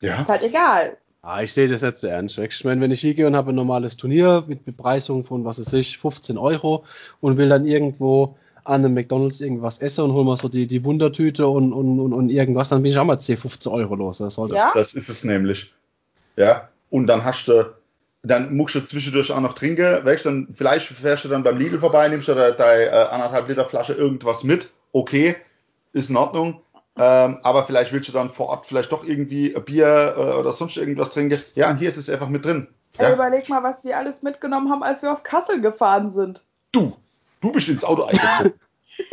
Speaker 2: ja.
Speaker 3: ist halt egal.
Speaker 1: Ah, ich sehe das nicht so ernst. Ich meine, wenn ich hier gehe und habe ein normales Turnier mit Bepreisung von, was weiß ich, 15 Euro und will dann irgendwo an einem McDonalds irgendwas essen und hol mal so die, die Wundertüte und, und, und, und irgendwas, dann bin ich auch mal 10, 15 Euro los. Was soll das?
Speaker 3: Ja?
Speaker 2: Das ist es nämlich. Ja, und dann hast du, dann musst du zwischendurch auch noch trinken, weißt, dann vielleicht fährst du dann beim Lidl vorbei, nimmst du da deine äh, anderthalb Liter Flasche irgendwas mit, okay, ist in Ordnung, ähm, aber vielleicht willst du dann vor Ort vielleicht doch irgendwie ein Bier äh, oder sonst irgendwas trinken. Ja, und hier ist es einfach mit drin.
Speaker 3: Ey,
Speaker 2: Ja?
Speaker 3: überleg mal, was wir alles mitgenommen haben, als wir auf Kassel gefahren sind.
Speaker 2: Du, du bist ins Auto eingezogen.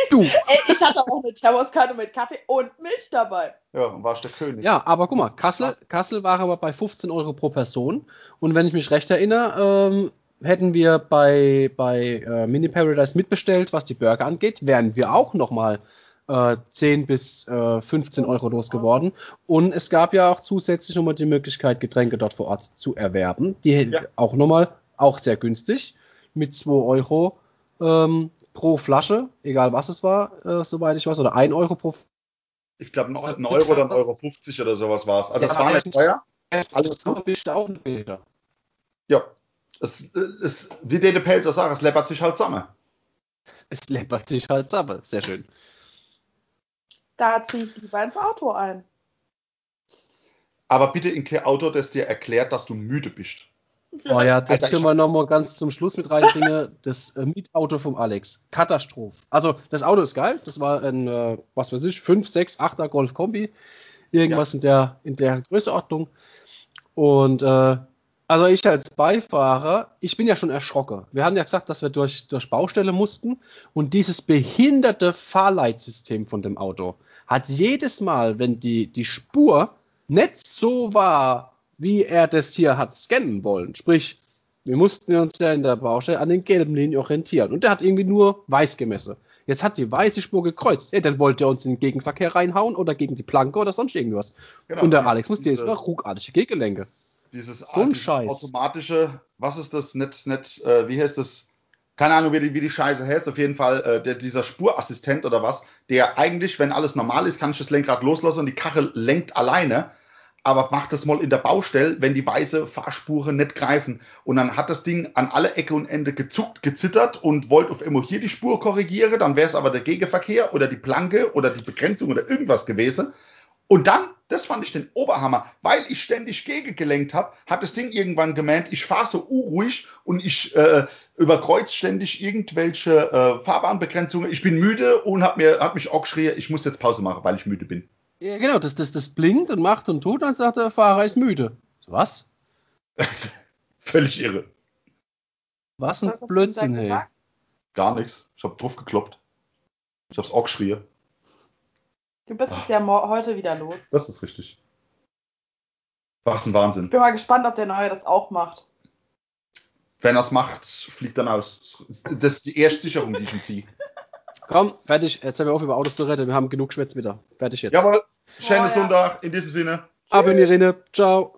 Speaker 1: Du!
Speaker 3: Ey, ich hatte auch eine Thermoskanne mit Kaffee und Milch dabei.
Speaker 2: ja, und warst der König.
Speaker 1: Ja, aber guck mal, Kassel, Kassel war aber bei 15 Euro pro Person. Und wenn ich mich recht erinnere, ähm, hätten wir bei, bei äh, Mini Paradise mitbestellt, was die Burger angeht, wären wir auch nochmal äh, 10 bis äh, 15 Euro losgeworden. Und es gab ja auch zusätzlich nochmal die Möglichkeit, Getränke dort vor Ort zu erwerben. Die
Speaker 2: Ja.
Speaker 1: auch nochmal, auch sehr günstig, mit 2 Euro ähm, pro Flasche, egal was es war, äh, soweit ich weiß, oder 1 Euro pro
Speaker 2: Ich glaube, ein Euro oder ein Euro 50 oder sowas war es. Also
Speaker 1: Ja,
Speaker 2: es war nicht teuer.
Speaker 1: Alles bist auch ein Bilder.
Speaker 2: Ja. Es, es, wie der Pelzer sagt, es läppert sich halt zusammen.
Speaker 1: Es läppert sich halt zusammen. Sehr schön.
Speaker 3: Da ziehe ich lieber ins Auto ein.
Speaker 2: Aber bitte in kein Auto, das dir erklärt, dass du müde bist.
Speaker 1: Oh ja, das
Speaker 2: Alter,
Speaker 1: können wir nochmal ganz zum Schluss mit reinbringen. Das äh, Mietauto vom Alex. Katastrophe. Also, das Auto ist geil. Das war ein, äh, was weiß ich, 5, 6, 8er Golf Kombi. Irgendwas in, der, in der Größeordnung. Und, äh, also ich als Beifahrer, ich bin ja schon erschrocken. Wir haben ja gesagt, dass wir durch, durch Baustelle mussten. Und dieses behinderte Fahrleitsystem von dem Auto hat jedes Mal, wenn die, die Spur nicht so war, wie er das hier hat scannen wollen. Sprich, wir mussten uns ja in der Baustelle an den gelben Linien orientieren. Und der hat irgendwie nur weiß gemessen. Jetzt hat die weiße Spur gekreuzt. Ja, dann wollte er uns in den Gegenverkehr reinhauen oder gegen die Planke oder sonst irgendwas.
Speaker 2: Genau,
Speaker 1: Und der
Speaker 2: diese-
Speaker 1: Alex musste jetzt noch ruckartige Gegengelenke.
Speaker 2: Dieses,
Speaker 1: So ein Scheiß.
Speaker 2: automatische, was ist das, nicht, nicht, äh, wie heißt das? Keine Ahnung, wie die, wie die Scheiße heißt. Auf jeden Fall äh, der, dieser Spurassistent oder was, der eigentlich, wenn alles normal ist, kann ich das Lenkrad loslassen und die Karre lenkt alleine. Aber macht das mal in der Baustelle, wenn die weiße Fahrspuren nicht greifen. Und dann hat das Ding an alle Ecke und Ende gezuckt, gezittert und wollte auf immer hier die Spur korrigieren. Dann wäre es aber der Gegenverkehr oder die Planke oder die Begrenzung oder irgendwas gewesen. Und dann, das fand ich den Oberhammer, weil ich ständig gegengelenkt habe, hat das Ding irgendwann gemeint, ich fahre so unruhig und ich äh, überkreuz ständig irgendwelche äh, Fahrbahnbegrenzungen. Ich bin müde und hab mir mich auch geschrien, ich muss jetzt Pause machen, weil ich müde bin.
Speaker 1: Ja, genau, das, das, das blinkt und macht und tut, dann sagt der Fahrer ist müde. Was?
Speaker 2: Völlig irre.
Speaker 1: Was ein Blödsinn,
Speaker 3: gesagt?
Speaker 2: Gar nichts. Ich habe drauf gekloppt. Ich hab's auch geschrien.
Speaker 3: Du bist es ja heute wieder los.
Speaker 2: Das ist richtig. Was ein Wahnsinn.
Speaker 3: Ich bin mal gespannt, ob der Neue das auch macht.
Speaker 2: Wenn er's macht, fliegt dann aus. Das ist die erste Sicherung, die ich ihm ziehe.
Speaker 1: Komm, fertig. Jetzt haben wir auf, über Autos zu reden. Wir haben genug Schwätz wieder. Fertig jetzt.
Speaker 2: Jawohl. Schönen
Speaker 3: Oh, ja.
Speaker 2: Sonntag. In diesem Sinne.
Speaker 1: Ab in die Rinne. Ciao.